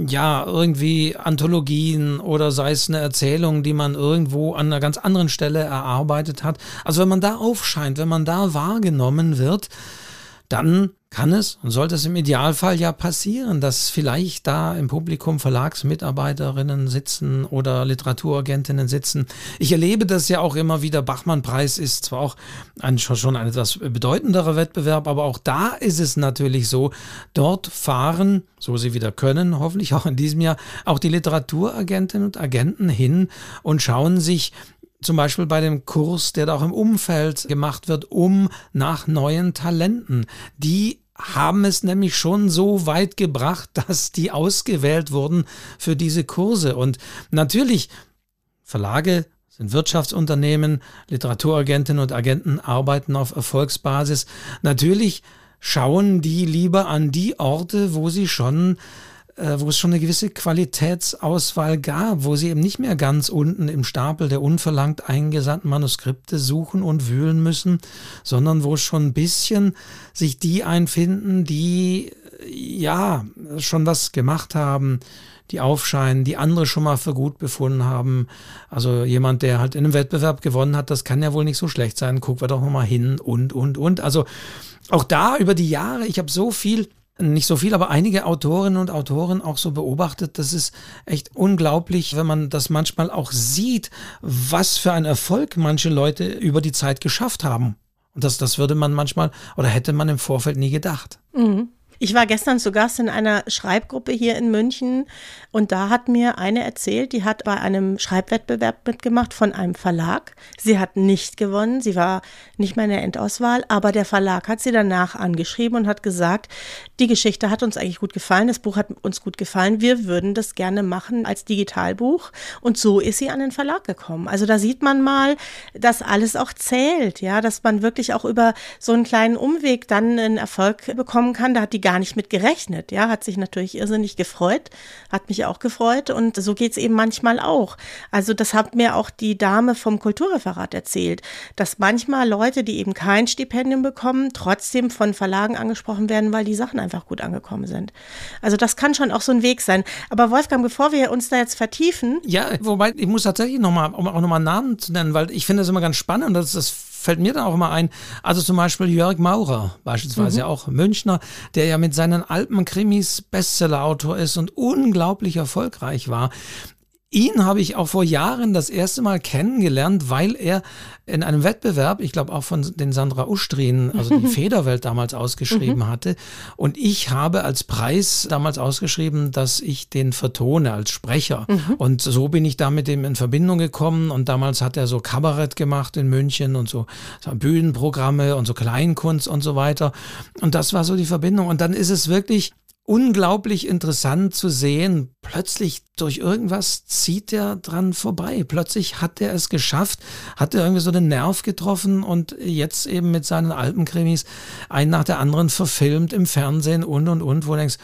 ja, irgendwie Anthologien oder sei es eine Erzählung, die man irgendwo an einer ganz anderen Stelle erarbeitet hat. Also wenn man da aufscheint, wenn man da wahrgenommen wird, dann kann es und sollte es im Idealfall ja passieren, dass vielleicht da im Publikum Verlagsmitarbeiterinnen sitzen oder Literaturagentinnen sitzen. Ich erlebe das ja auch immer wieder. Bachmann-Preis ist zwar auch ein, schon ein etwas bedeutenderer Wettbewerb, aber auch da ist es natürlich so, dort fahren, so sie wieder können, hoffentlich auch in diesem Jahr, auch die Literaturagentinnen und Agenten hin und schauen sich zum Beispiel bei dem Kurs, der da auch im Umfeld gemacht wird, um nach neuen Talenten, die haben es nämlich schon so weit gebracht, dass die ausgewählt wurden für diese Kurse. Und natürlich, Verlage sind Wirtschaftsunternehmen, Literaturagentinnen und Agenten arbeiten auf Erfolgsbasis. Natürlich schauen die lieber an die Orte, wo sie schon wo es schon eine gewisse Qualitätsauswahl gab, wo sie eben nicht mehr ganz unten im Stapel der unverlangt eingesandten Manuskripte suchen und wühlen müssen, sondern wo schon ein bisschen sich die einfinden, die ja schon was gemacht haben, die aufscheinen, die andere schon mal für gut befunden haben. Also jemand, der halt in einem Wettbewerb gewonnen hat, das kann ja wohl nicht so schlecht sein. Gucken wir doch mal hin und, und, und. Also auch da über die Jahre, ich habe so viel nicht so viel, aber einige Autorinnen und Autoren auch so beobachtet. Das ist echt unglaublich, wenn man das manchmal auch sieht, was für ein Erfolg manche Leute über die Zeit geschafft haben. Und das, das würde man manchmal oder hätte man im Vorfeld nie gedacht. Mhm. Ich war gestern zu Gast in einer Schreibgruppe hier in München und da hat mir eine erzählt, die hat bei einem Schreibwettbewerb mitgemacht von einem Verlag. Sie hat nicht gewonnen, sie war nicht mehr in der Endauswahl, aber der Verlag hat sie danach angeschrieben und hat gesagt, die Geschichte hat uns eigentlich gut gefallen, das Buch hat uns gut gefallen, wir würden das gerne machen als Digitalbuch und so ist sie an den Verlag gekommen. Also da sieht man mal, dass alles auch zählt, ja, dass man wirklich auch über so einen kleinen Umweg dann einen Erfolg bekommen kann. Da hat die gar nicht mit gerechnet. Ja, hat sich natürlich irrsinnig gefreut, hat mich auch gefreut und so geht es eben manchmal auch. Also das hat mir auch die Dame vom Kulturreferat erzählt, dass manchmal Leute, die eben kein Stipendium bekommen, trotzdem von Verlagen angesprochen werden, weil die Sachen einfach gut angekommen sind. Also das kann schon auch so ein Weg sein. Aber Wolfgang, bevor wir uns da jetzt vertiefen. Ja, wobei ich muss tatsächlich nochmal, um auch nochmal Namen zu nennen, weil ich finde das immer ganz spannend, dass das fällt mir dann auch mal ein, also zum Beispiel Jörg Maurer, beispielsweise mhm. auch Münchner, der ja mit seinen Alpenkrimis Bestsellerautor ist und unglaublich erfolgreich war. Ihn habe ich auch vor Jahren das erste Mal kennengelernt, weil er in einem Wettbewerb, ich glaube auch von den Sandra Ustrin, also die Federwelt damals ausgeschrieben mhm. hatte. Und ich habe als Preis damals ausgeschrieben, dass ich den vertone als Sprecher. Mhm. Und so bin ich da mit ihm in Verbindung gekommen. Und damals hat er so Kabarett gemacht in München und so, so Bühnenprogramme und so Kleinkunst und so weiter. Und das war so die Verbindung. Und dann ist es wirklich unglaublich interessant zu sehen. Plötzlich durch irgendwas zieht er dran vorbei. Plötzlich hat er es geschafft, hat er irgendwie so den Nerv getroffen und jetzt eben mit seinen Alpenkrimis einen nach der anderen verfilmt im Fernsehen und und und, wo du denkst,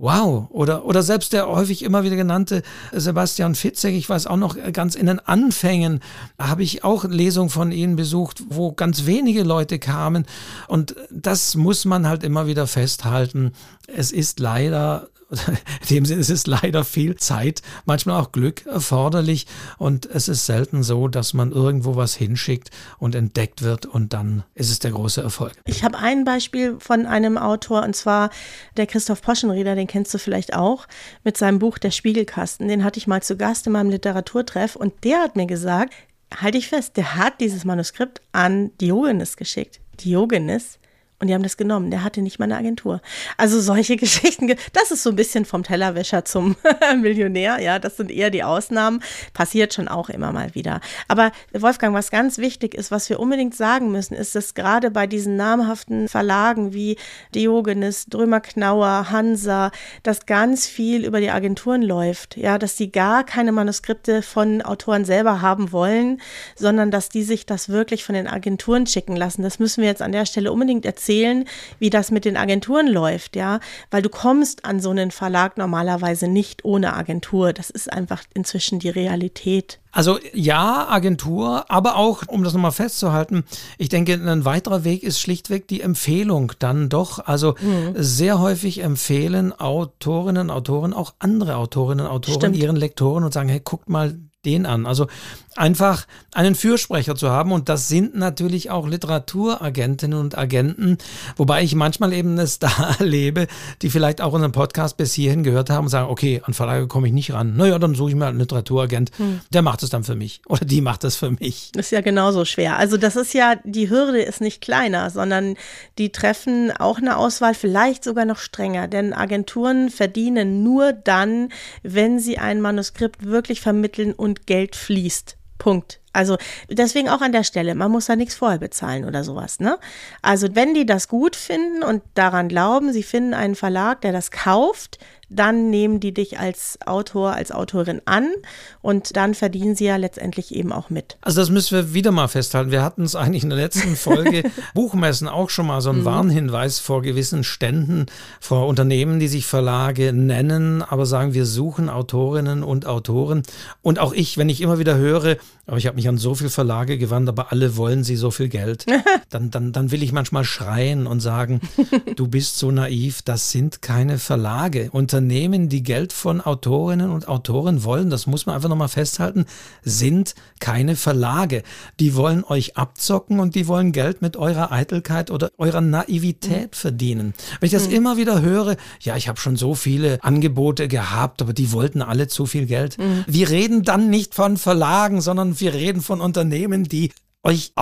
Wow. Oder, oder selbst der häufig immer wieder genannte Sebastian Fitzek, ich weiß auch noch ganz in den Anfängen, habe ich auch Lesungen von ihnen besucht, wo ganz wenige Leute kamen. Und das muss man halt immer wieder festhalten. Es ist leider in dem Sinne ist es leider viel Zeit, manchmal auch Glück erforderlich und es ist selten so, dass man irgendwo was hinschickt und entdeckt wird und dann ist es der große Erfolg. Ich habe ein Beispiel von einem Autor und zwar der Christoph Poschenrieder, den kennst du vielleicht auch, mit seinem Buch Der Spiegelkasten. Den hatte ich mal zu Gast in meinem Literaturtreff und der hat mir gesagt, halte ich fest, der hat dieses Manuskript an Diogenes geschickt. Diogenes Und die haben das genommen. Der hatte nicht mal eine Agentur. Also solche Geschichten, das ist so ein bisschen vom Tellerwäscher zum Millionär. Ja, das sind eher die Ausnahmen. Passiert schon auch immer mal wieder. Aber Wolfgang, was ganz wichtig ist, was wir unbedingt sagen müssen, ist, dass gerade bei diesen namhaften Verlagen wie Diogenes, Drömer Knauer, Hansa, dass ganz viel über die Agenturen läuft. Ja, dass die gar keine Manuskripte von Autoren selber haben wollen, sondern dass die sich das wirklich von den Agenturen schicken lassen. Das müssen wir jetzt an der Stelle unbedingt erzählen erzählen, wie das mit den Agenturen läuft, ja, weil du kommst an so einen Verlag normalerweise nicht ohne Agentur. Das ist einfach inzwischen die Realität. Also ja, Agentur, aber auch, um das nochmal festzuhalten, ich denke, ein weiterer Weg ist schlichtweg die Empfehlung dann doch. Also mhm. sehr häufig empfehlen Autorinnen, Autoren, auch andere Autorinnen, Autoren Stimmt. ihren Lektoren und sagen, hey, guckt mal den an. Also einfach einen Fürsprecher zu haben und das sind natürlich auch Literaturagentinnen und Agenten, wobei ich manchmal eben es da erlebe, die vielleicht auch unseren Podcast bis hierhin gehört haben und sagen, okay, an Verlage komme ich nicht ran. Naja, dann suche ich mir einen Literaturagent, hm. der macht es dann für mich oder die macht es für mich. Das ist ja genauso schwer. Also das ist ja, die Hürde ist nicht kleiner, sondern die treffen auch eine Auswahl vielleicht sogar noch strenger, denn Agenturen verdienen nur dann, wenn sie ein Manuskript wirklich vermitteln und und Geld fließt. Punkt. Also deswegen auch an der Stelle, man muss da nichts vorher bezahlen oder sowas. Ne? Also wenn die das gut finden und daran glauben, sie finden einen Verlag, der das kauft, dann nehmen die dich als Autor, als Autorin an und dann verdienen sie ja letztendlich eben auch mit. Also das müssen wir wieder mal festhalten. Wir hatten es eigentlich in der letzten Folge Buchmessen auch schon mal so einen mhm. Warnhinweis vor gewissen Ständen, vor Unternehmen, die sich Verlage nennen, aber sagen, wir suchen Autorinnen und Autoren. Und auch ich, wenn ich immer wieder höre, aber ich habe mich an so viele Verlage gewandt, aber alle wollen sie so viel Geld. Dann, dann, dann will ich manchmal schreien und sagen, du bist so naiv, das sind keine Verlage. Unternehmen, die Geld von Autorinnen und Autoren wollen, das muss man einfach nochmal festhalten, sind keine Verlage. Die wollen euch abzocken und die wollen Geld mit eurer Eitelkeit oder eurer Naivität mhm. verdienen. Wenn ich das mhm. immer wieder höre, ja, ich habe schon so viele Angebote gehabt, aber die wollten alle zu viel Geld. Mhm. Wir reden dann nicht von Verlagen, sondern wir reden von Unternehmen, die euch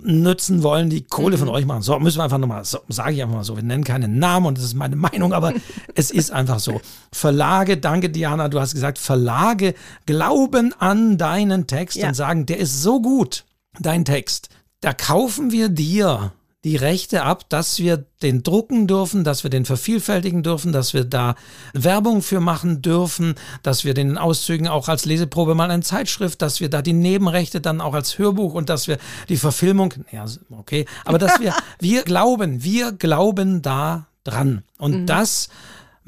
ausnützen wollen, die Kohle von mhm. euch machen. So, müssen wir einfach nochmal, so, sage ich einfach mal so, wir nennen keinen Namen und das ist meine Meinung, aber es ist einfach so. Verlage, danke Diana, du hast gesagt, Verlage glauben an deinen Text ja. und sagen, der ist so gut, dein Text. Da kaufen wir dir die Rechte ab, dass wir den drucken dürfen, dass wir den vervielfältigen dürfen, dass wir da Werbung für machen dürfen, dass wir den Auszügen auch als Leseprobe mal eine Zeitschrift, dass wir da die Nebenrechte dann auch als Hörbuch und dass wir die Verfilmung, ja, okay, aber dass wir, wir glauben, wir glauben da dran. Und mhm. das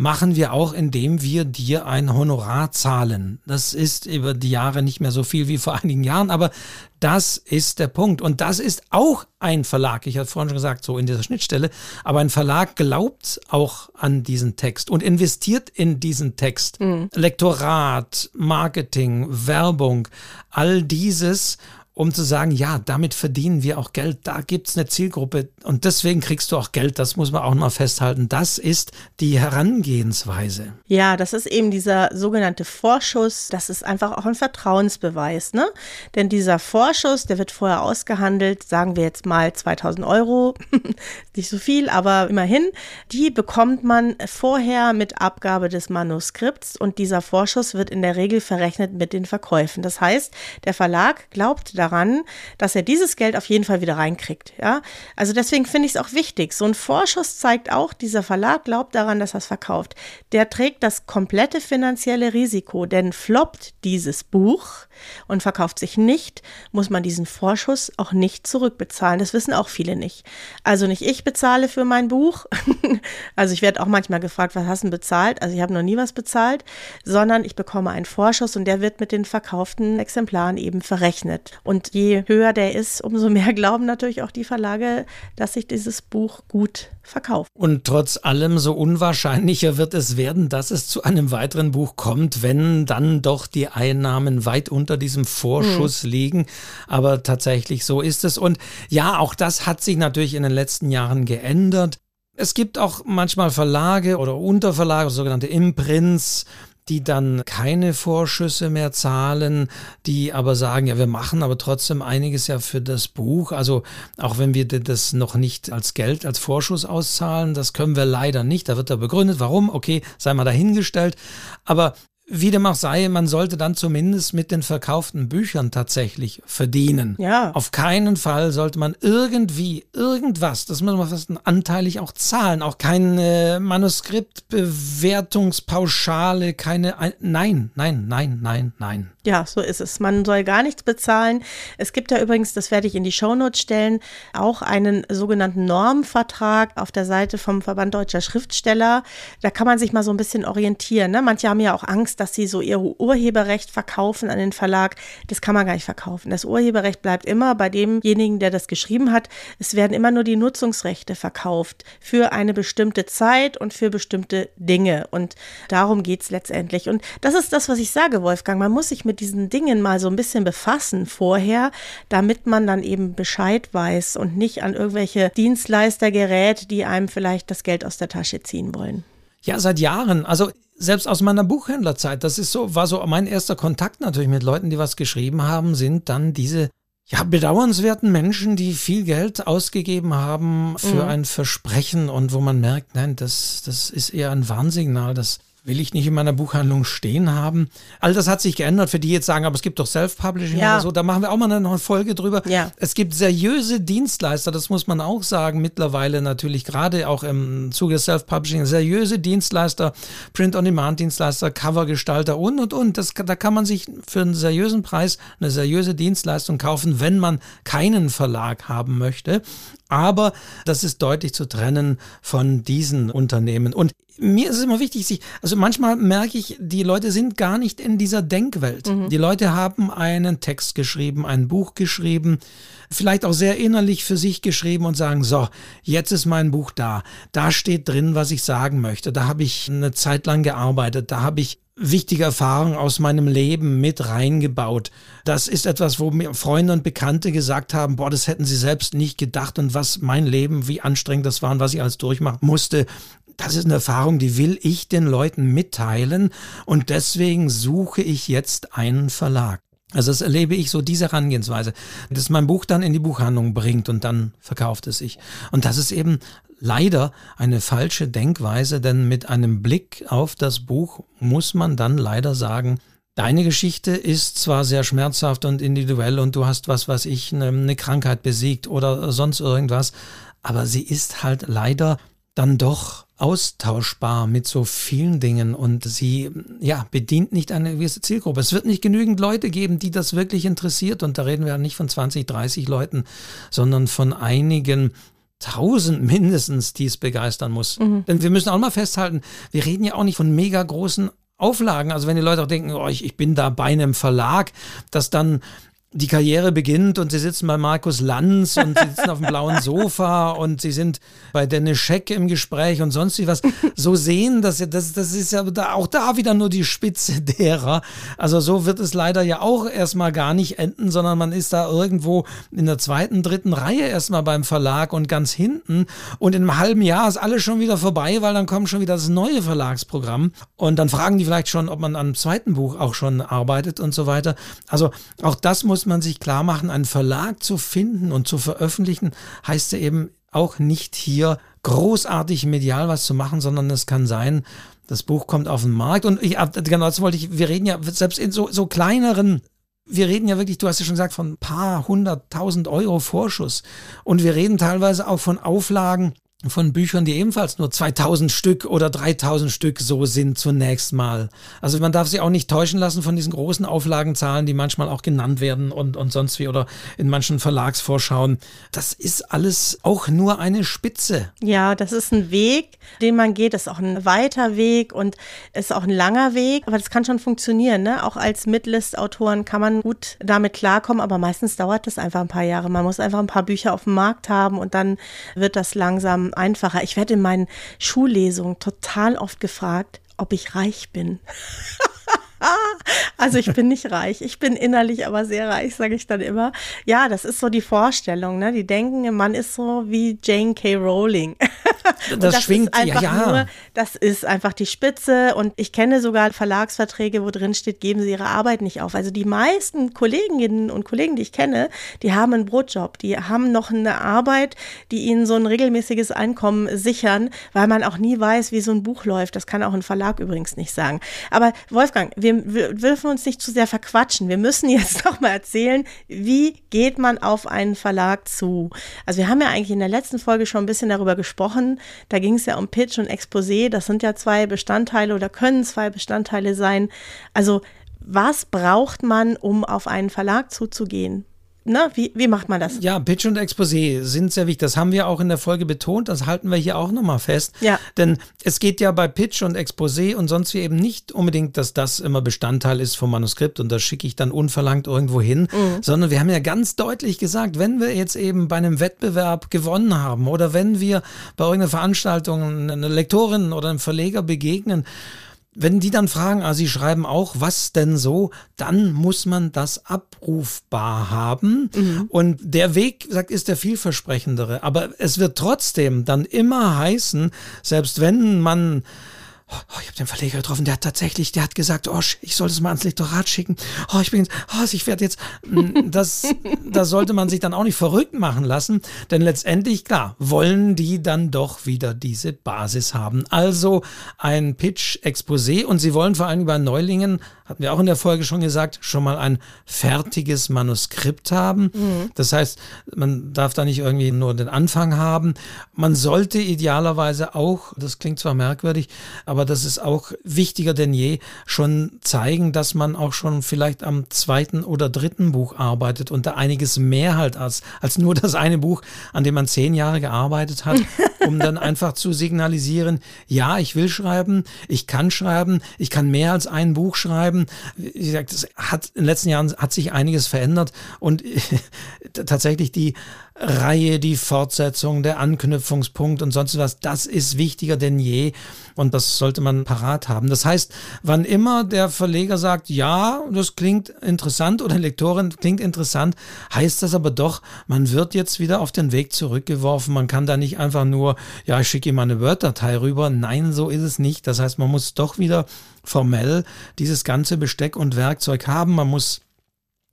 machen wir auch, indem wir dir ein Honorar zahlen. Das ist über die Jahre nicht mehr so viel wie vor einigen Jahren, aber das ist der Punkt. Und das ist auch ein Verlag. Ich hatte vorhin schon gesagt, so in dieser Schnittstelle. Aber ein Verlag glaubt auch an diesen Text und investiert in diesen Text. Mhm. Lektorat, Marketing, Werbung, all dieses um zu sagen, ja, damit verdienen wir auch Geld, da gibt es eine Zielgruppe und deswegen kriegst du auch Geld, das muss man auch mal festhalten. Das ist die Herangehensweise. Ja, das ist eben dieser sogenannte Vorschuss, das ist einfach auch ein Vertrauensbeweis, ne? Denn dieser Vorschuss, der wird vorher ausgehandelt, sagen wir jetzt mal 2000 Euro, nicht so viel, aber immerhin, die bekommt man vorher mit Abgabe des Manuskripts und dieser Vorschuss wird in der Regel verrechnet mit den Verkäufen. Das heißt, der Verlag glaubt daran, dass er dieses Geld auf jeden Fall wieder reinkriegt. Ja? Also deswegen finde ich es auch wichtig. So ein Vorschuss zeigt auch, dieser Verlag glaubt daran, dass er es verkauft. Der trägt das komplette finanzielle Risiko, denn floppt dieses Buch und verkauft sich nicht, muss man diesen Vorschuss auch nicht zurückbezahlen. Das wissen auch viele nicht. Also nicht ich bezahle für mein Buch. also ich werde auch manchmal gefragt, was hast du bezahlt? Also ich habe noch nie was bezahlt, sondern ich bekomme einen Vorschuss und der wird mit den verkauften Exemplaren eben verrechnet. Und je höher der ist, umso mehr glauben natürlich auch die Verlage, dass sich dieses Buch gut verkauft. Und trotz allem so unwahrscheinlicher wird es werden, dass es zu einem weiteren Buch kommt, wenn dann doch die Einnahmen weit unter diesem Vorschuss hm. liegen. Aber tatsächlich so ist es. Und ja, auch das hat sich natürlich in den letzten Jahren geändert. Es gibt auch manchmal Verlage oder Unterverlage, sogenannte Imprints, die dann keine Vorschüsse mehr zahlen, die aber sagen, ja, wir machen aber trotzdem einiges ja für das Buch. Also auch wenn wir das noch nicht als Geld, als Vorschuss auszahlen, das können wir leider nicht. Da wird da begründet, warum, okay, sei mal dahingestellt. Aber wie dem auch sei, man sollte dann zumindest mit den verkauften Büchern tatsächlich verdienen. Ja. Auf keinen Fall sollte man irgendwie irgendwas, das muss man fast anteilig auch zahlen, auch keine Manuskriptbewertungspauschale, keine, nein, nein, nein, nein, nein. Ja, so ist es. Man soll gar nichts bezahlen. Es gibt ja übrigens, das werde ich in die Shownotes stellen, auch einen sogenannten Normvertrag auf der Seite vom Verband Deutscher Schriftsteller. Da kann man sich mal so ein bisschen orientieren. Ne? Manche haben ja auch Angst, dass sie so ihr Urheberrecht verkaufen an den Verlag. Das kann man gar nicht verkaufen. Das Urheberrecht bleibt immer bei demjenigen, der das geschrieben hat. Es werden immer nur die Nutzungsrechte verkauft für eine bestimmte Zeit und für bestimmte Dinge. Und darum geht es letztendlich. Und das ist das, was ich sage, Wolfgang. Man muss sich mit mit diesen Dingen mal so ein bisschen befassen vorher, damit man dann eben Bescheid weiß und nicht an irgendwelche Dienstleister gerät, die einem vielleicht das Geld aus der Tasche ziehen wollen. Ja, seit Jahren. Also selbst aus meiner Buchhändlerzeit, das ist so, war so mein erster Kontakt natürlich mit Leuten, die was geschrieben haben, sind dann diese ja, bedauernswerten Menschen, die viel Geld ausgegeben haben für mhm. ein Versprechen und wo man merkt, nein, das, das ist eher ein Warnsignal, das will ich nicht in meiner Buchhandlung stehen haben. All das hat sich geändert, für die jetzt sagen, aber es gibt doch Self-Publishing ja. oder so. Da machen wir auch mal eine Folge drüber. Ja. Es gibt seriöse Dienstleister, das muss man auch sagen, mittlerweile natürlich gerade auch im Zuge des Self-Publishing, seriöse Dienstleister, Print-on-Demand-Dienstleister, Covergestalter und, und, und. Das, da kann man sich für einen seriösen Preis eine seriöse Dienstleistung kaufen, wenn man keinen Verlag haben möchte. Aber das ist deutlich zu trennen von diesen Unternehmen. Und mir ist es immer wichtig, sich, also manchmal merke ich, die Leute sind gar nicht in dieser Denkwelt. Mhm. Die Leute haben einen Text geschrieben, ein Buch geschrieben, vielleicht auch sehr innerlich für sich geschrieben und sagen, so, jetzt ist mein Buch da. Da steht drin, was ich sagen möchte. Da habe ich eine Zeit lang gearbeitet. Da habe ich wichtige Erfahrungen aus meinem Leben mit reingebaut. Das ist etwas, wo mir Freunde und Bekannte gesagt haben, boah, das hätten sie selbst nicht gedacht und was mein Leben, wie anstrengend das war und was ich alles durchmachen musste. Das ist eine Erfahrung, die will ich den Leuten mitteilen und deswegen suche ich jetzt einen Verlag. Also das erlebe ich so, diese Herangehensweise, dass mein Buch dann in die Buchhandlung bringt und dann verkauft es sich. Und das ist eben leider eine falsche Denkweise, denn mit einem Blick auf das Buch muss man dann leider sagen, Deine Geschichte ist zwar sehr schmerzhaft und individuell und du hast was, was ich, eine, eine Krankheit besiegt oder sonst irgendwas, aber sie ist halt leider dann doch austauschbar mit so vielen Dingen und sie ja bedient nicht eine gewisse Zielgruppe. Es wird nicht genügend Leute geben, die das wirklich interessiert und da reden wir ja nicht von 20, 30 Leuten, sondern von einigen tausend mindestens, die es begeistern muss. Mhm. Denn wir müssen auch mal festhalten, wir reden ja auch nicht von mega großen Auflagen. Also wenn die Leute auch denken, oh, ich, ich bin da bei einem Verlag, dass dann die Karriere beginnt und sie sitzen bei Markus Lanz und sie sitzen auf dem blauen Sofa und sie sind bei Dennis Scheck im Gespräch und sonst wie was. So sehen, dass das, das ist ja da, auch da wieder nur die Spitze derer. Also so wird es leider ja auch erstmal gar nicht enden, sondern man ist da irgendwo in der zweiten, dritten Reihe erstmal beim Verlag und ganz hinten. Und in einem halben Jahr ist alles schon wieder vorbei, weil dann kommt schon wieder das neue Verlagsprogramm. Und dann fragen die vielleicht schon, ob man am zweiten Buch auch schon arbeitet und so weiter. Also auch das muss muss man sich klar machen, einen Verlag zu finden und zu veröffentlichen, heißt ja eben auch nicht hier großartig medial was zu machen, sondern es kann sein, das Buch kommt auf den Markt und ich, genau das wollte ich, wir reden ja selbst in so, so kleineren wir reden ja wirklich, du hast ja schon gesagt, von ein paar hunderttausend Euro Vorschuss. Und wir reden teilweise auch von Auflagen, von Büchern, die ebenfalls nur 2000 Stück oder 3000 Stück so sind zunächst mal. Also man darf sich auch nicht täuschen lassen von diesen großen Auflagenzahlen, die manchmal auch genannt werden und, und sonst wie oder in manchen Verlagsvorschauen. Das ist alles auch nur eine Spitze. Ja, das ist ein Weg, den man geht. Das ist auch ein weiter Weg und ist auch ein langer Weg, aber das kann schon funktionieren. Ne? Auch als Midlist-Autoren kann man gut damit klarkommen, aber meistens dauert das einfach ein paar Jahre. Man muss einfach ein paar Bücher auf dem Markt haben und dann wird das langsam einfacher. Ich werde in meinen Schullesungen total oft gefragt, ob ich reich bin. also ich bin nicht reich, ich bin innerlich aber sehr reich, sage ich dann immer. Ja, das ist so die Vorstellung, ne? Die denken, man ist so wie Jane K. Rowling. das, das schwingt, ist einfach ja, ja. Nur, das ist einfach die Spitze und ich kenne sogar Verlagsverträge, wo drin steht, geben Sie Ihre Arbeit nicht auf. Also die meisten Kolleginnen und Kollegen, die ich kenne, die haben einen Brotjob, die haben noch eine Arbeit, die ihnen so ein regelmäßiges Einkommen sichern, weil man auch nie weiß, wie so ein Buch läuft. Das kann auch ein Verlag übrigens nicht sagen. Aber Wolfgang, wir, wir dürfen uns nicht zu sehr verquatschen. Wir müssen jetzt noch mal erzählen, wie geht man auf einen Verlag zu? Also wir haben ja eigentlich in der letzten Folge schon ein bisschen darüber gesprochen. Da ging es ja um Pitch und Exposé. Das sind ja zwei Bestandteile oder können zwei Bestandteile sein. Also was braucht man, um auf einen Verlag zuzugehen? Na, wie, wie macht man das? Ja, Pitch und Exposé sind sehr wichtig. Das haben wir auch in der Folge betont. Das halten wir hier auch nochmal fest. Ja. Denn es geht ja bei Pitch und Exposé und sonst wie eben nicht unbedingt, dass das immer Bestandteil ist vom Manuskript und das schicke ich dann unverlangt irgendwo hin, mhm. sondern wir haben ja ganz deutlich gesagt, wenn wir jetzt eben bei einem Wettbewerb gewonnen haben oder wenn wir bei irgendeiner Veranstaltung einer Lektorin oder einem Verleger begegnen, wenn die dann fragen, ah, sie schreiben auch, was denn so, dann muss man das abrufbar haben. Mhm. Und der Weg, sagt, ist der vielversprechendere. Aber es wird trotzdem dann immer heißen, selbst wenn man oh, ich habe den Verleger getroffen, der hat tatsächlich, der hat gesagt, oh, ich soll das mal ans Lektorat schicken. Oh, ich bin jetzt, oh, ich werde jetzt, hm, das, das sollte man sich dann auch nicht verrückt machen lassen, denn letztendlich, klar, wollen die dann doch wieder diese Basis haben. Also ein Pitch-Exposé und sie wollen vor allem bei Neulingen hatten wir auch in der Folge schon gesagt, schon mal ein fertiges Manuskript haben. Mhm. Das heißt, man darf da nicht irgendwie nur den Anfang haben. Man sollte idealerweise auch, das klingt zwar merkwürdig, aber das ist auch wichtiger denn je, schon zeigen, dass man auch schon vielleicht am zweiten oder dritten Buch arbeitet und da einiges mehr halt als, als nur das eine Buch, an dem man zehn Jahre gearbeitet hat, um dann einfach zu signalisieren, ja, ich will schreiben, ich kann schreiben, ich kann mehr als ein Buch schreiben schreiben. Wie gesagt, es hat in den letzten Jahren hat sich einiges verändert und tatsächlich die Reihe, die Fortsetzung, der Anknüpfungspunkt und sonst was, das ist wichtiger denn je und das sollte man parat haben. Das heißt, wann immer der Verleger sagt, ja, das klingt interessant oder Lektorin klingt interessant, heißt das aber doch, man wird jetzt wieder auf den Weg zurückgeworfen. Man kann da nicht einfach nur, ja, ich schicke ihm eine Word-Datei rüber. Nein, so ist es nicht. Das heißt, man muss doch wieder formell dieses ganze Besteck und Werkzeug haben. Man muss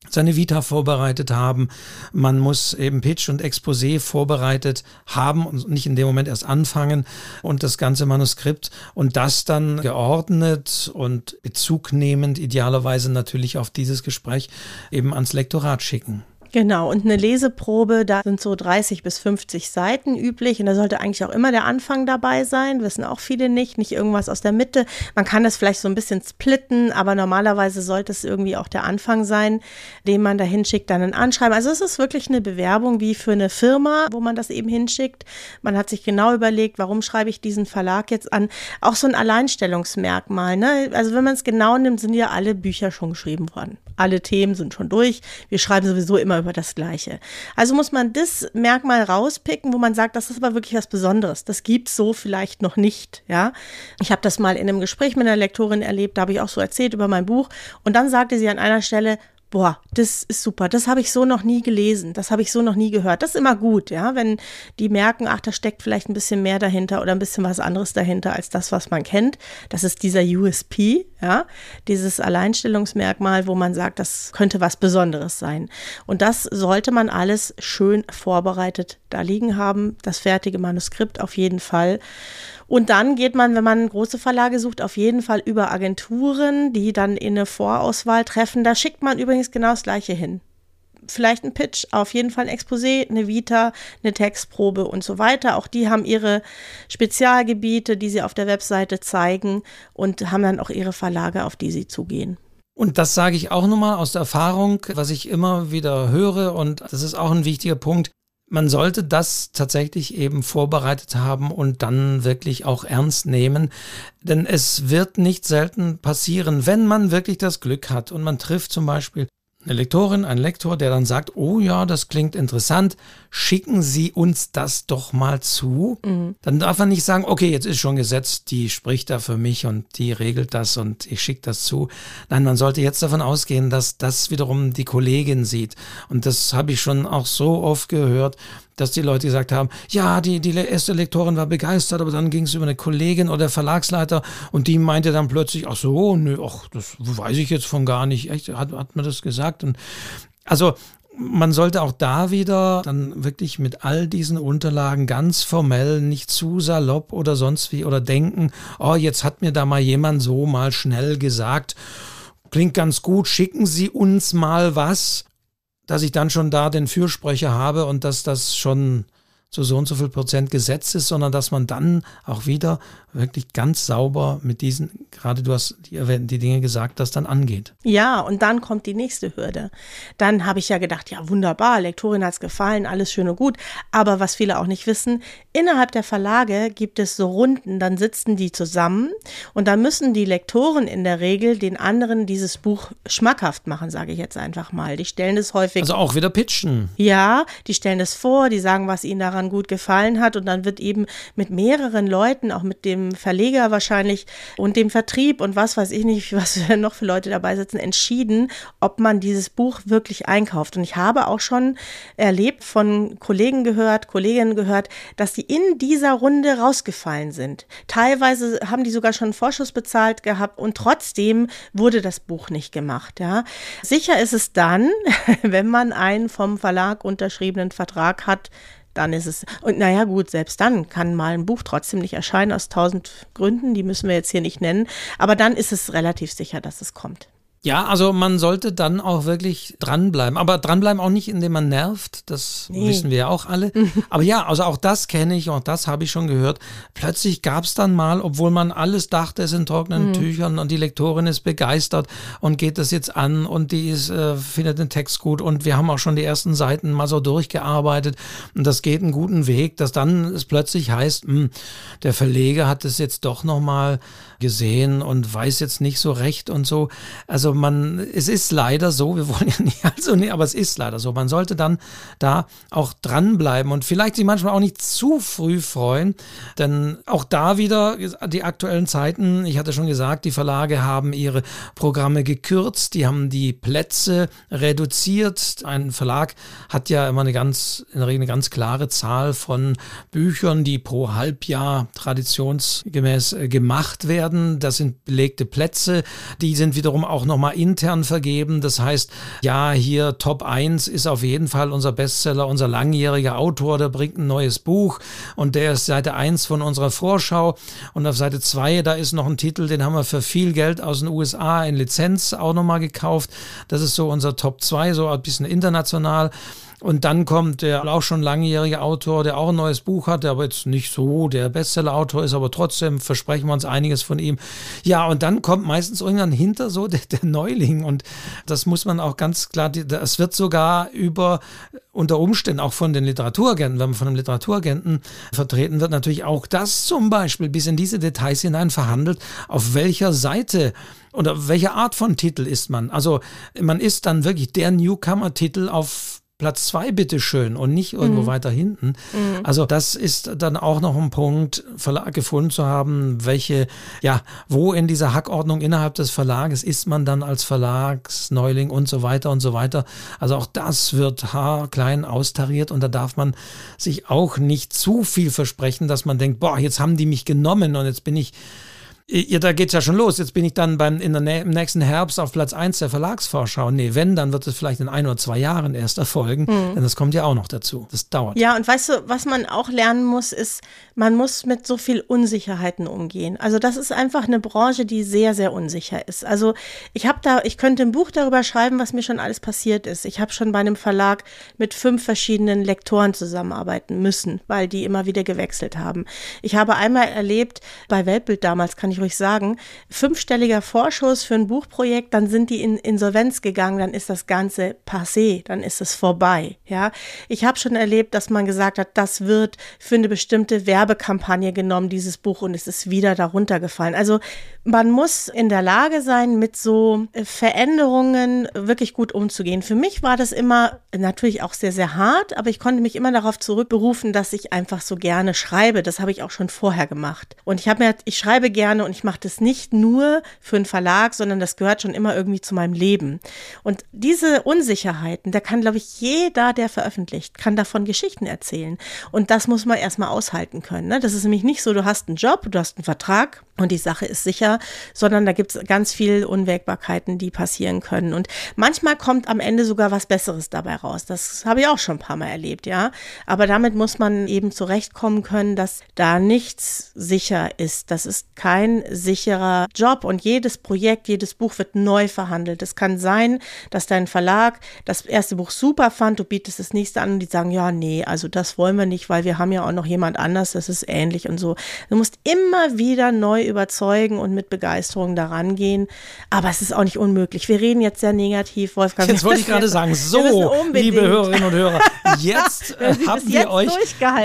seine Vita vorbereitet haben. Man muss eben Pitch und Exposé vorbereitet haben und nicht in dem Moment erst anfangen und das ganze Manuskript und das dann geordnet und bezugnehmend idealerweise natürlich auf dieses Gespräch eben ans Lektorat schicken. Genau, und eine Leseprobe, da sind so 30 bis 50 Seiten üblich und da sollte eigentlich auch immer der Anfang dabei sein, wissen auch viele nicht, nicht irgendwas aus der Mitte. Man kann das vielleicht so ein bisschen splitten, aber normalerweise sollte es irgendwie auch der Anfang sein, den man da hinschickt, dann ein Anschreiben. Also es ist wirklich eine Bewerbung wie für eine Firma, wo man das eben hinschickt. Man hat sich genau überlegt, warum schreibe ich diesen Verlag jetzt an. Auch so ein Alleinstellungsmerkmal. Ne? Also wenn man es genau nimmt, sind ja alle Bücher schon geschrieben worden. Alle Themen sind schon durch. Wir schreiben sowieso immer über das Gleiche. Also muss man das Merkmal rauspicken, wo man sagt, das ist aber wirklich was Besonderes. Das gibt's so vielleicht noch nicht. Ja, ich habe das mal in einem Gespräch mit einer Lektorin erlebt. Da habe ich auch so erzählt über mein Buch und dann sagte sie an einer Stelle, boah, das ist super, das habe ich so noch nie gelesen, das habe ich so noch nie gehört. Das ist immer gut, ja, wenn die merken, ach, da steckt vielleicht ein bisschen mehr dahinter oder ein bisschen was anderes dahinter als das, was man kennt. Das ist dieser USP, ja, dieses Alleinstellungsmerkmal, wo man sagt, das könnte was Besonderes sein. Und das sollte man alles schön vorbereitet da liegen haben, das fertige Manuskript auf jeden Fall. Und dann geht man, wenn man große Verlage sucht, auf jeden Fall über Agenturen, die dann in eine Vorauswahl treffen. Da schickt man übrigens genau das Gleiche hin. Vielleicht ein Pitch, auf jeden Fall ein Exposé, eine Vita, eine Textprobe und so weiter. Auch die haben ihre Spezialgebiete, die sie auf der Webseite zeigen und haben dann auch ihre Verlage, auf die sie zugehen. Und das sage ich auch nochmal aus der Erfahrung, was ich immer wieder höre und das ist auch ein wichtiger Punkt man sollte das tatsächlich eben vorbereitet haben und dann wirklich auch ernst nehmen. Denn es wird nicht selten passieren, wenn man wirklich das Glück hat und man trifft zum Beispiel eine Lektorin, ein Lektor, der dann sagt, oh ja, das klingt interessant, schicken Sie uns das doch mal zu. Mhm. Dann darf man nicht sagen, okay, jetzt ist schon gesetzt, die spricht da für mich und die regelt das und ich schicke das zu. Nein, man sollte jetzt davon ausgehen, dass das wiederum die Kollegin sieht. Und das habe ich schon auch so oft gehört, dass die Leute gesagt haben, ja, die, die erste Lektorin war begeistert, aber dann ging es über eine Kollegin oder Verlagsleiter und die meinte dann plötzlich, ach so, nö, ach, das weiß ich jetzt von gar nicht. Echt, hat, hat man das gesagt? Und also man sollte auch da wieder dann wirklich mit all diesen Unterlagen ganz formell, nicht zu salopp oder sonst wie oder denken, oh, jetzt hat mir da mal jemand so mal schnell gesagt, klingt ganz gut, schicken Sie uns mal was, dass ich dann schon da den Fürsprecher habe und dass das schon zu so und so viel Prozent gesetzt ist, sondern dass man dann auch wieder wirklich ganz sauber mit diesen, gerade du hast die, die Dinge gesagt, das dann angeht. Ja, und dann kommt die nächste Hürde. Dann habe ich ja gedacht, ja wunderbar, Lektorin hat es gefallen, alles schön und gut. Aber was viele auch nicht wissen, innerhalb der Verlage gibt es so Runden, dann sitzen die zusammen und dann müssen die Lektoren in der Regel den anderen dieses Buch schmackhaft machen, sage ich jetzt einfach mal. Die stellen es häufig. Also auch wieder pitchen. Ja, die stellen es vor, die sagen, was ihnen daran gut gefallen hat und dann wird eben mit mehreren Leuten, auch mit dem dem Verleger wahrscheinlich und dem Vertrieb und was weiß ich nicht, was noch für Leute dabei sitzen, entschieden, ob man dieses Buch wirklich einkauft. Und ich habe auch schon erlebt, von Kollegen gehört, Kolleginnen gehört, dass die in dieser Runde rausgefallen sind. Teilweise haben die sogar schon einen Vorschuss bezahlt gehabt und trotzdem wurde das Buch nicht gemacht. Ja. Sicher ist es dann, wenn man einen vom Verlag unterschriebenen Vertrag hat, dann ist es, und naja gut, selbst dann kann mal ein Buch trotzdem nicht erscheinen aus tausend Gründen, die müssen wir jetzt hier nicht nennen, aber dann ist es relativ sicher, dass es kommt. Ja, also man sollte dann auch wirklich dranbleiben. Aber dranbleiben auch nicht, indem man nervt. Das nee. wissen wir ja auch alle. Aber ja, also auch das kenne ich, auch das habe ich schon gehört. Plötzlich gab es dann mal, obwohl man alles dachte, es sind trockenen mhm. Tüchern und die Lektorin ist begeistert und geht das jetzt an und die ist, äh, findet den Text gut und wir haben auch schon die ersten Seiten mal so durchgearbeitet und das geht einen guten Weg, dass dann es plötzlich heißt, mh, hm, der Verleger hat es jetzt doch nochmal gesehen und weiß jetzt nicht so recht und so. Also man, es ist leider so, wir wollen ja nicht, also nee, aber es ist leider so. Man sollte dann da auch dranbleiben und vielleicht sich manchmal auch nicht zu früh freuen, denn auch da wieder die aktuellen Zeiten, ich hatte schon gesagt, die Verlage haben ihre Programme gekürzt, die haben die Plätze reduziert. Ein Verlag hat ja immer eine ganz, in der Regel eine ganz klare Zahl von Büchern, die pro Halbjahr traditionsgemäß äh, gemacht werden werden. Das sind belegte Plätze. Die sind wiederum auch nochmal intern vergeben. Das heißt, ja, hier Top 1 ist auf jeden Fall unser Bestseller, unser langjähriger Autor, der bringt ein neues Buch und der ist Seite 1 von unserer Vorschau. Und auf Seite 2, da ist noch ein Titel, den haben wir für viel Geld aus den USA in Lizenz auch nochmal gekauft. Das ist so unser Top 2, so ein bisschen international. Und dann kommt der auch schon langjährige Autor, der auch ein neues Buch hat, der aber jetzt nicht so der Bestseller-Autor ist, aber trotzdem versprechen wir uns einiges von ihm. Ja, und dann kommt meistens irgendwann hinter so der, der Neuling. Und das muss man auch ganz klar, das wird sogar über unter Umständen auch von den Literaturagenten, wenn man von einem Literaturagenten vertreten wird, natürlich auch das zum Beispiel bis in diese Details hinein verhandelt, auf welcher Seite oder welche Art von Titel ist man. Also man ist dann wirklich der Newcomer-Titel auf Platz zwei bitteschön und nicht irgendwo mhm. weiter hinten. Mhm. Also das ist dann auch noch ein Punkt, Verlag gefunden zu haben, welche, ja, wo in dieser Hackordnung innerhalb des Verlages ist man dann als Verlagsneuling und so weiter und so weiter. Also auch das wird haarklein austariert und da darf man sich auch nicht zu viel versprechen, dass man denkt, boah, jetzt haben die mich genommen und jetzt bin ich ja, da geht's ja schon los. Jetzt bin ich dann beim, in der, im nächsten Herbst auf Platz 1 der Verlagsvorschau. Nee, wenn, dann wird es vielleicht in ein oder zwei Jahren erst erfolgen. Mhm. Denn das kommt ja auch noch dazu. Das dauert. Ja, und weißt du, was man auch lernen muss, ist, man muss mit so viel Unsicherheiten umgehen. Also das ist einfach eine Branche, die sehr, sehr unsicher ist. Also ich habe da, ich könnte ein Buch darüber schreiben, was mir schon alles passiert ist. Ich habe schon bei einem Verlag mit fünf verschiedenen Lektoren zusammenarbeiten müssen, weil die immer wieder gewechselt haben. Ich habe einmal erlebt, bei Weltbild damals kann ich ruhig sagen, fünfstelliger Vorschuss für ein Buchprojekt, dann sind die in Insolvenz gegangen, dann ist das Ganze passé, dann ist es vorbei. Ja, ich habe schon erlebt, dass man gesagt hat, das wird für eine bestimmte Werbekampagne genommen, dieses Buch, und es ist wieder darunter gefallen. Also man muss in der Lage sein, mit so Veränderungen wirklich gut umzugehen. Für mich war das immer natürlich auch sehr, sehr hart, aber ich konnte mich immer darauf zurückberufen, dass ich einfach so gerne schreibe. Das habe ich auch schon vorher gemacht. Und ich habe mir, ich schreibe gerne und ich mache das nicht nur für einen Verlag, sondern das gehört schon immer irgendwie zu meinem Leben. Und diese Unsicherheiten, da kann, glaube ich, jeder, der veröffentlicht, kann davon Geschichten erzählen. Und das muss man erstmal aushalten können. Ne? Das ist nämlich nicht so, du hast einen Job, du hast einen Vertrag und die Sache ist sicher, sondern da gibt es ganz viel Unwägbarkeiten, die passieren können. Und manchmal kommt am Ende sogar was Besseres dabei raus. Das habe ich auch schon ein paar Mal erlebt, ja. Aber damit muss man eben zurechtkommen können, dass da nichts sicher ist. Das ist kein sicherer Job und jedes Projekt, jedes Buch wird neu verhandelt. Es kann sein, dass dein Verlag das erste Buch super fand, du bietest das nächste an und die sagen, ja, nee, also das wollen wir nicht, weil wir haben ja auch noch jemand anders, das ist ähnlich und so. Du musst immer wieder neu überzeugen und mit Begeisterung daran gehen. Aber es ist auch nicht unmöglich. Wir reden jetzt sehr negativ, Wolfgang. Jetzt wollte ich gerade sagen, so, liebe Hörerinnen und Hörer, jetzt äh, haben wir jetzt euch,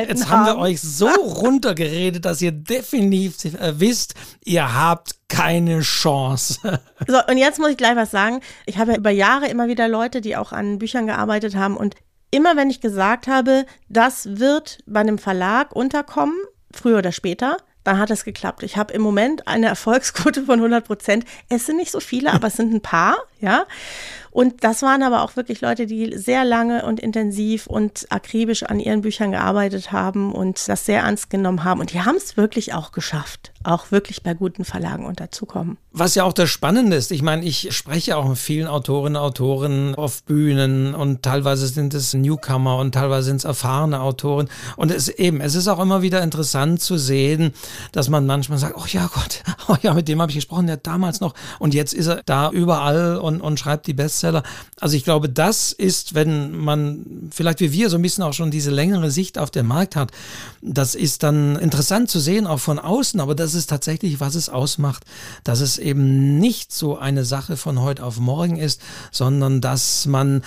jetzt haben wir euch so runtergeredet, dass ihr definitiv äh, wisst, ihr habt keine Chance. so, und jetzt muss ich gleich was sagen. Ich habe ja über Jahre immer wieder Leute, die auch an Büchern gearbeitet haben und immer wenn ich gesagt habe, das wird bei einem Verlag unterkommen, früher oder später, dann hat es geklappt. Ich habe im Moment eine Erfolgsquote von 100 Prozent. Es sind nicht so viele, aber es sind ein paar, ja. Und das waren aber auch wirklich Leute, die sehr lange und intensiv und akribisch an ihren Büchern gearbeitet haben und das sehr ernst genommen haben. Und die haben es wirklich auch geschafft, auch wirklich bei guten Verlagen unterzukommen. Was ja auch das Spannende ist, ich meine, ich spreche auch mit vielen Autorinnen und Autoren auf Bühnen und teilweise sind es Newcomer und teilweise sind es erfahrene Autoren. Und es eben, es ist auch immer wieder interessant zu sehen, dass man manchmal sagt, oh ja Gott, oh ja, mit dem habe ich gesprochen, der damals noch und jetzt ist er da überall und, und schreibt die Bestseller. Also ich glaube, das ist, wenn man vielleicht wie wir so ein bisschen auch schon diese längere Sicht auf den Markt hat, das ist dann interessant zu sehen, auch von außen, aber das ist tatsächlich, was es ausmacht, dass es eben nicht so eine Sache von heute auf morgen ist, sondern dass man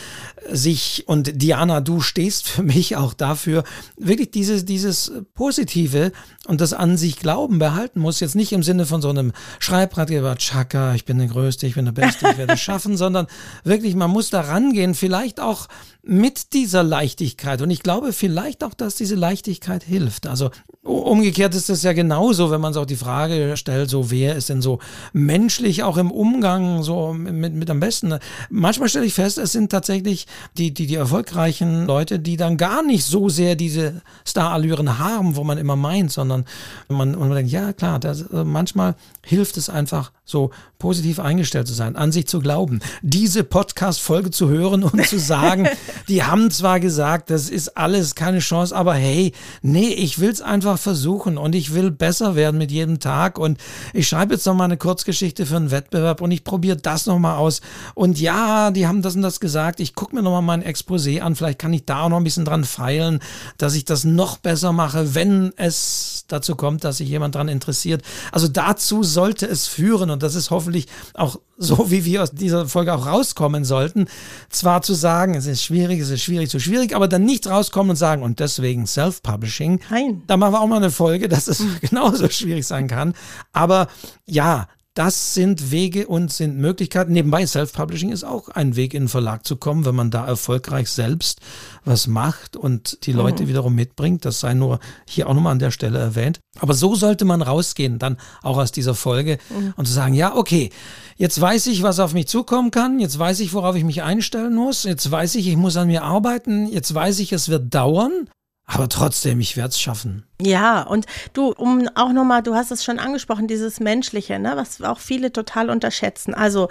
sich, und Diana, du stehst für mich auch dafür, wirklich dieses, dieses Positive und das an sich Glauben behalten muss, jetzt nicht im Sinne von so einem Schreibratgeber, Chaka, ich bin der Größte, ich bin der Beste, ich werde es schaffen, sondern wirklich, man muss da rangehen, vielleicht auch mit dieser Leichtigkeit. Und ich glaube vielleicht auch, dass diese Leichtigkeit hilft. Also umgekehrt ist es ja genauso, wenn man sich auch die Frage stellt, so wer ist denn so menschlich auch im Umgang so mit, mit am besten. Manchmal stelle ich fest, es sind tatsächlich die, die, die erfolgreichen Leute, die dann gar nicht so sehr diese Starallüren haben, wo man immer meint, sondern man, man denkt, ja klar, das, manchmal hilft es einfach so positiv eingestellt zu sein, an sich zu glauben, diese Podcast-Folge zu hören und zu sagen, die haben zwar gesagt, das ist alles keine Chance, aber hey, nee, ich will es einfach versuchen und ich will besser werden mit jedem Tag und ich schreibe jetzt noch mal eine Kurzgeschichte für einen Wettbewerb und ich probiere das noch mal aus. Und ja, die haben das und das gesagt, ich gucke mir noch mal mein Exposé an, vielleicht kann ich da auch noch ein bisschen dran feilen, dass ich das noch besser mache, wenn es dazu kommt, dass sich jemand dran interessiert. Also dazu sollte es führen und das ist hoffentlich auch so, wie wir aus dieser Folge auch rauskommen sollten. Zwar zu sagen, es ist schwierig, es ist schwierig, zu schwierig, aber dann nicht rauskommen und sagen, und deswegen Self-Publishing. Nein. Da machen wir auch mal eine Folge, dass es genauso schwierig sein kann. Aber ja, das sind Wege und sind Möglichkeiten. Nebenbei, Self-Publishing ist auch ein Weg, in den Verlag zu kommen, wenn man da erfolgreich selbst was macht und die Leute mhm. wiederum mitbringt. Das sei nur hier auch nochmal an der Stelle erwähnt. Aber so sollte man rausgehen, dann auch aus dieser Folge mhm. und zu sagen, ja, okay, jetzt weiß ich, was auf mich zukommen kann. Jetzt weiß ich, worauf ich mich einstellen muss. Jetzt weiß ich, ich muss an mir arbeiten. Jetzt weiß ich, es wird dauern. Aber trotzdem, ich werde es schaffen. Ja, und du, um auch nochmal, du hast es schon angesprochen, dieses Menschliche, ne, was auch viele total unterschätzen. Also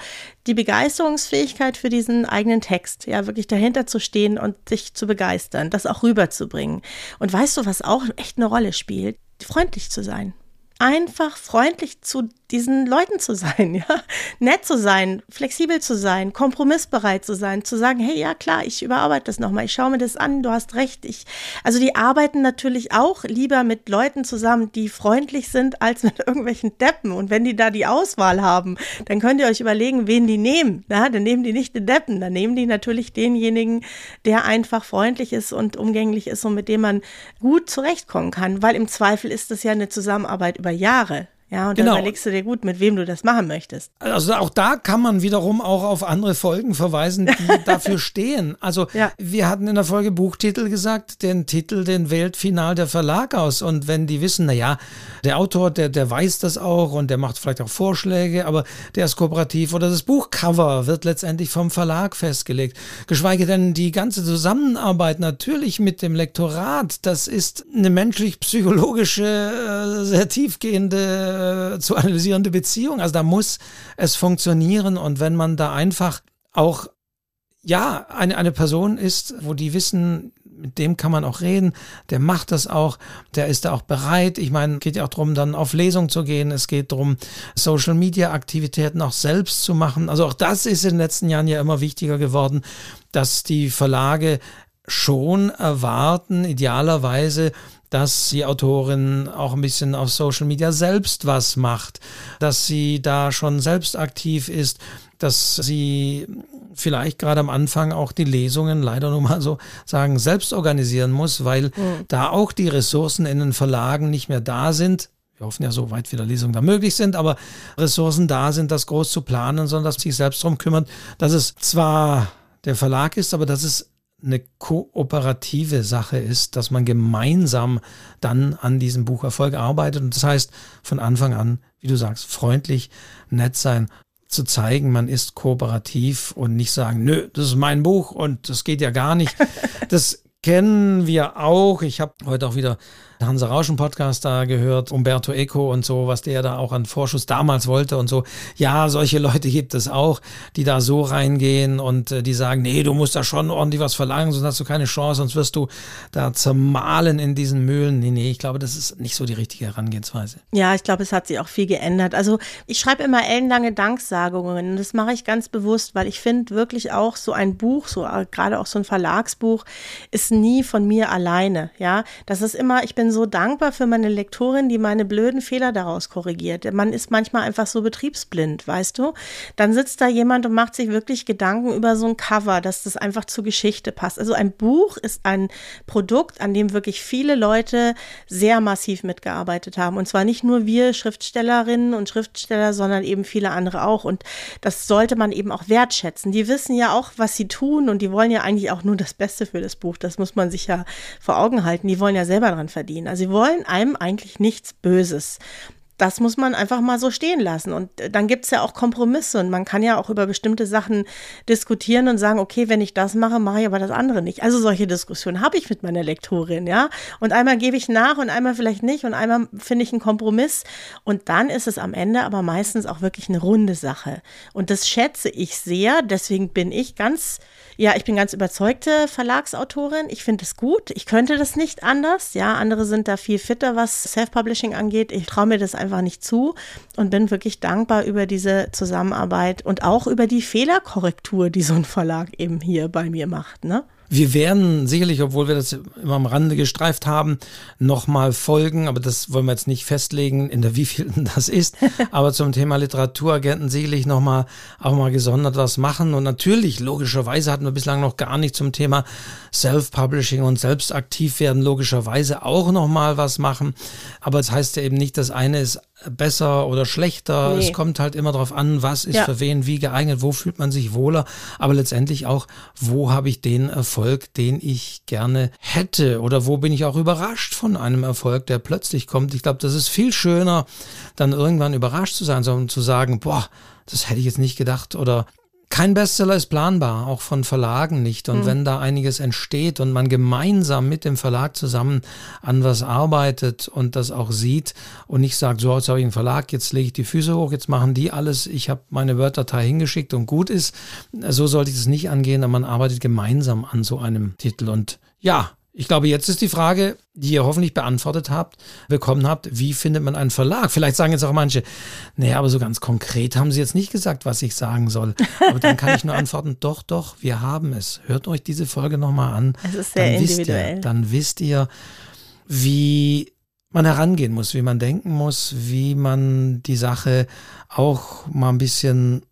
die Begeisterungsfähigkeit für diesen eigenen Text, ja, wirklich dahinter zu stehen und sich zu begeistern, das auch rüberzubringen. Und weißt du, was auch echt eine Rolle spielt? Freundlich zu sein. Einfach freundlich zu diesen Leuten zu sein, ja, nett zu sein, flexibel zu sein, kompromissbereit zu sein, zu sagen, hey, ja klar, ich überarbeite das nochmal, ich schaue mir das an, du hast recht. Ich, also die arbeiten natürlich auch lieber mit Leuten zusammen, die freundlich sind, als mit irgendwelchen Deppen. Und wenn die da die Auswahl haben, dann könnt ihr euch überlegen, wen die nehmen. Ja, dann nehmen die nicht den Deppen, dann nehmen die natürlich denjenigen, der einfach freundlich ist und umgänglich ist und mit dem man gut zurechtkommen kann, weil im Zweifel ist das ja eine Zusammenarbeit über Jahre. Ja, und genau. dann überlegst du dir gut, mit wem du das machen möchtest. Also auch da kann man wiederum auch auf andere Folgen verweisen, die dafür stehen. Also ja. wir hatten in der Folge Buchtitel gesagt, den Titel, den wählt final der Verlag aus. Und wenn die wissen, naja, der Autor, der, der weiß das auch und der macht vielleicht auch Vorschläge, aber der ist kooperativ oder das Buchcover wird letztendlich vom Verlag festgelegt. Geschweige denn die ganze Zusammenarbeit natürlich mit dem Lektorat, das ist eine menschlich-psychologische, äh, sehr tiefgehende äh, zu analysierende Beziehung. Also da muss es funktionieren und wenn man da einfach auch ja, eine, eine Person ist, wo die wissen, mit dem kann man auch reden, der macht das auch, der ist da auch bereit. Ich meine, geht ja auch darum, dann auf Lesung zu gehen. Es geht darum, Social Media Aktivitäten auch selbst zu machen. Also auch das ist in den letzten Jahren ja immer wichtiger geworden, dass die Verlage schon erwarten, idealerweise, dass die Autorin auch ein bisschen auf Social Media selbst was macht, dass sie da schon selbst aktiv ist, dass sie vielleicht gerade am Anfang auch die Lesungen leider nur mal so sagen, selbst organisieren muss, weil mhm. da auch die Ressourcen in den Verlagen nicht mehr da sind. Wir hoffen ja, so weit wieder Lesungen da möglich sind, aber Ressourcen da sind, das groß zu planen, sondern dass sich selbst darum kümmert, dass es zwar der Verlag ist, aber dass es eine kooperative Sache ist, dass man gemeinsam dann an diesem Bucherfolg arbeitet. Und das heißt, von Anfang an, wie du sagst, freundlich, nett sein, zu zeigen, man ist kooperativ und nicht sagen, nö, das ist mein Buch und das geht ja gar nicht. Das kennen wir auch. Ich habe heute auch wieder Hansa Rauschen Podcast da gehört, Umberto Eco und so, was der da auch an Vorschuss damals wollte und so. Ja, solche Leute gibt es auch, die da so reingehen und äh, die sagen, nee, du musst da schon ordentlich was verlangen, sonst hast du keine Chance, sonst wirst du da zermahlen in diesen Mühlen. Nee, nee, ich glaube, das ist nicht so die richtige Herangehensweise. Ja, ich glaube, es hat sich auch viel geändert. Also ich schreibe immer ellenlange Danksagungen. Das mache ich ganz bewusst, weil ich finde wirklich auch so ein Buch, so äh, gerade auch so ein Verlagsbuch, ist nie von mir alleine. Ja, das ist immer, ich bin bin so dankbar für meine Lektorin, die meine blöden Fehler daraus korrigiert. Man ist manchmal einfach so betriebsblind, weißt du? Dann sitzt da jemand und macht sich wirklich Gedanken über so ein Cover, dass das einfach zur Geschichte passt. Also ein Buch ist ein Produkt, an dem wirklich viele Leute sehr massiv mitgearbeitet haben. Und zwar nicht nur wir Schriftstellerinnen und Schriftsteller, sondern eben viele andere auch. Und das sollte man eben auch wertschätzen. Die wissen ja auch, was sie tun und die wollen ja eigentlich auch nur das Beste für das Buch. Das muss man sich ja vor Augen halten. Die wollen ja selber dran verdienen verdienen. Also sie wollen einem eigentlich nichts Böses. Das muss man einfach mal so stehen lassen. Und äh, dann gibt es ja auch Kompromisse und man kann ja auch über bestimmte Sachen diskutieren und sagen, okay, wenn ich das mache, mache ich aber das andere nicht. Also solche Diskussionen habe ich mit meiner Lektorin, ja. Und einmal gebe ich nach und einmal vielleicht nicht und einmal finde ich einen Kompromiss. Und dann ist es am Ende aber meistens auch wirklich eine runde Sache. Und das schätze ich sehr. Deswegen bin ich ganz ja, ich bin ganz überzeugte Verlagsautorin. Ich finde es gut. Ich könnte das nicht anders. Ja, andere sind da viel fitter, was Self-Publishing angeht. Ich traue mir das einfach nicht zu und bin wirklich dankbar über diese Zusammenarbeit und auch über die Fehlerkorrektur, die so ein Verlag eben hier bei mir macht. Ne? Wir werden sicherlich, obwohl wir das immer am Rande gestreift haben, nochmal folgen, aber das wollen wir jetzt nicht festlegen, in der wievielten das ist. aber zum Thema Literaturagenten sicherlich nochmal auch mal gesondert was machen. Und natürlich, logischerweise hatten wir bislang noch gar nicht zum Thema Self-Publishing und selbst aktiv werden, logischerweise auch nochmal was machen. Aber das heißt ja eben nicht, das eine ist besser oder schlechter. Nee. Es kommt halt immer darauf an, was ist ja. für wen wie geeignet, wo fühlt man sich wohler, aber letztendlich auch, wo habe ich den Erfolg, den ich gerne hätte oder wo bin ich auch überrascht von einem Erfolg, der plötzlich kommt. Ich glaube, das ist viel schöner, dann irgendwann überrascht zu sein, sondern zu sagen, boah, das hätte ich jetzt nicht gedacht oder kein Bestseller ist planbar, auch von Verlagen nicht. Und mhm. wenn da einiges entsteht und man gemeinsam mit dem Verlag zusammen an was arbeitet und das auch sieht und nicht sagt, so, jetzt habe ich einen Verlag, jetzt lege ich die Füße hoch, jetzt machen die alles, ich habe meine Word-Datei hingeschickt und gut ist, so sollte ich es nicht angehen, aber man arbeitet gemeinsam an so einem Titel. Und ja, ich glaube, jetzt ist die Frage, die ihr hoffentlich beantwortet habt, bekommen habt, wie findet man einen Verlag? Vielleicht sagen jetzt auch manche, naja, aber so ganz konkret haben sie jetzt nicht gesagt, was ich sagen soll. Aber dann kann ich nur antworten, doch, doch, wir haben es. Hört euch diese Folge nochmal an. Es ist sehr dann individuell. Wisst ihr, dann wisst ihr, wie man herangehen muss, wie man denken muss, wie man die Sache auch mal ein bisschen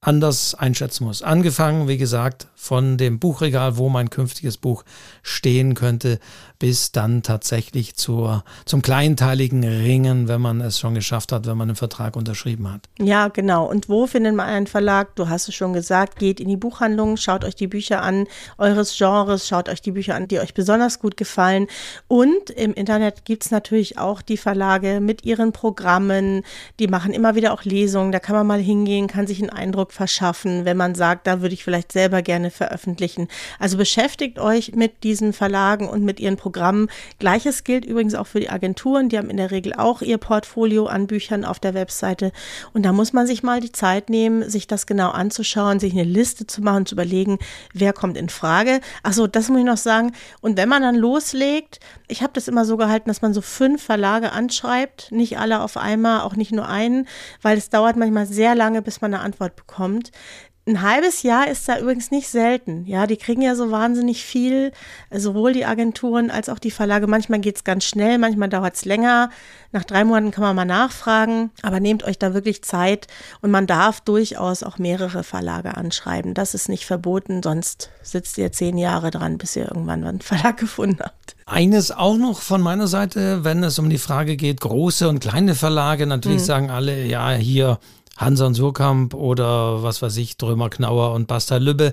anders einschätzen muss. Angefangen, wie gesagt, von dem Buchregal, wo mein künftiges Buch stehen könnte, bis dann tatsächlich zur, zum kleinteiligen Ringen, wenn man es schon geschafft hat, wenn man einen Vertrag unterschrieben hat. Ja, genau. Und wo findet man einen Verlag? Du hast es schon gesagt, geht in die Buchhandlung, schaut euch die Bücher an, eures Genres, schaut euch die Bücher an, die euch besonders gut gefallen. Und im Internet gibt es natürlich auch die Verlage mit ihren Programmen, die machen immer wieder auch Lesungen, da kann man mal hingehen, kann sich einen Eindruck verschaffen, wenn man sagt, da würde ich vielleicht selber gerne veröffentlichen. Also beschäftigt euch mit diesen Verlagen und mit ihren Programmen Programm. Gleiches gilt übrigens auch für die Agenturen. Die haben in der Regel auch ihr Portfolio an Büchern auf der Webseite. Und da muss man sich mal die Zeit nehmen, sich das genau anzuschauen, sich eine Liste zu machen, zu überlegen, wer kommt in Frage. Achso, das muss ich noch sagen. Und wenn man dann loslegt, ich habe das immer so gehalten, dass man so fünf Verlage anschreibt, nicht alle auf einmal, auch nicht nur einen, weil es dauert manchmal sehr lange, bis man eine Antwort bekommt. Ein halbes Jahr ist da übrigens nicht selten. Ja, die kriegen ja so wahnsinnig viel, sowohl die Agenturen als auch die Verlage. Manchmal geht es ganz schnell, manchmal dauert es länger. Nach drei Monaten kann man mal nachfragen, aber nehmt euch da wirklich Zeit und man darf durchaus auch mehrere Verlage anschreiben. Das ist nicht verboten, sonst sitzt ihr zehn Jahre dran, bis ihr irgendwann einen Verlag gefunden habt. Eines auch noch von meiner Seite, wenn es um die Frage geht, große und kleine Verlage, natürlich mhm. sagen alle, ja, hier Hanson Surkamp oder was weiß ich, Drömer Knauer und Basta Lübbe.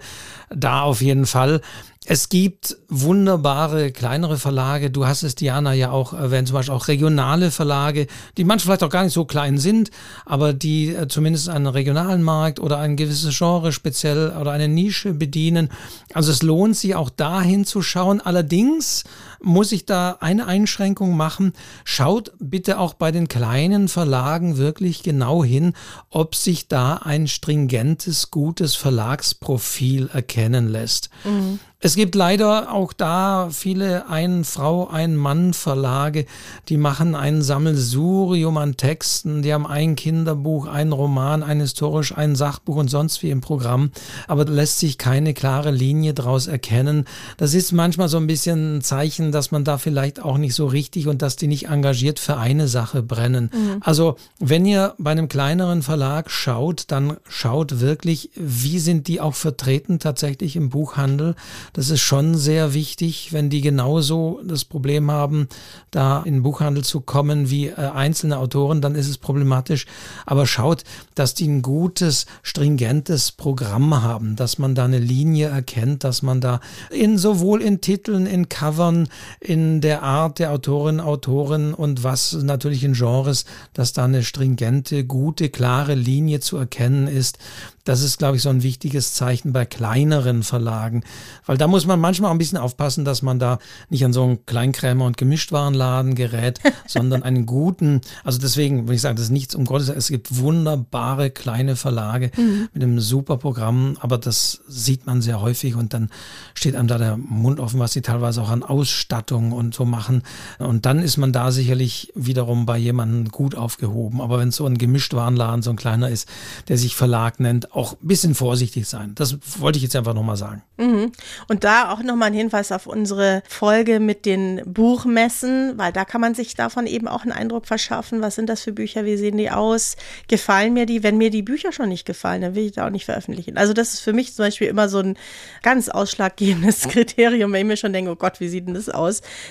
Da auf jeden Fall. Es gibt wunderbare kleinere Verlage. Du hast es, Diana, ja auch erwähnt, zum Beispiel auch regionale Verlage, die manchmal vielleicht auch gar nicht so klein sind, aber die äh, zumindest einen regionalen Markt oder ein gewisses Genre speziell oder eine Nische bedienen. Also es lohnt sich auch dahin zu schauen. Allerdings muss ich da eine Einschränkung machen. Schaut bitte auch bei den kleinen Verlagen wirklich genau hin, ob sich da ein stringentes, gutes Verlagsprofil erkennen lässt. Mhm. Es gibt leider auch da viele Ein-Frau, Ein-Mann-Verlage, die machen ein Sammelsurium an Texten, die haben ein Kinderbuch, ein Roman, ein historisch, ein Sachbuch und sonst wie im Programm, aber da lässt sich keine klare Linie daraus erkennen. Das ist manchmal so ein bisschen ein Zeichen, dass man da vielleicht auch nicht so richtig und dass die nicht engagiert für eine Sache brennen. Mhm. Also wenn ihr bei einem kleineren Verlag schaut, dann schaut wirklich, wie sind die auch vertreten tatsächlich im Buchhandel das ist schon sehr wichtig, wenn die genauso das Problem haben, da in den Buchhandel zu kommen wie äh, einzelne Autoren, dann ist es problematisch. Aber schaut, dass die ein gutes, stringentes Programm haben, dass man da eine Linie erkennt, dass man da in sowohl in Titeln, in Covern, in der Art der Autorinnen, Autoren und was natürlich in Genres, dass da eine stringente, gute, klare Linie zu erkennen ist. Das ist, glaube ich, so ein wichtiges Zeichen bei kleineren Verlagen, weil da muss man manchmal auch ein bisschen aufpassen, dass man da nicht an so einen Kleinkrämer- und Gemischtwarenladen gerät, sondern einen guten, also deswegen würde ich sagen, das ist nichts um Gottes es gibt wunderbare kleine Verlage mhm. mit einem super Programm, aber das sieht man sehr häufig und dann steht einem da der Mund offen, was sie teilweise auch an Ausstattung und so machen und dann ist man da sicherlich wiederum bei jemandem gut aufgehoben, aber wenn so ein Gemischtwarenladen, so ein kleiner ist, der sich Verlag nennt, auch ein bisschen vorsichtig sein. Das wollte ich jetzt einfach nochmal sagen. Mhm. Und da auch nochmal ein Hinweis auf unsere Folge mit den Buchmessen, weil da kann man sich davon eben auch einen Eindruck verschaffen. Was sind das für Bücher? Wie sehen die aus? Gefallen mir die? Wenn mir die Bücher schon nicht gefallen, dann will ich da auch nicht veröffentlichen. Also das ist für mich zum Beispiel immer so ein ganz ausschlaggebendes Kriterium, wenn ich mir schon denke, oh Gott, wie sieht denn das aus?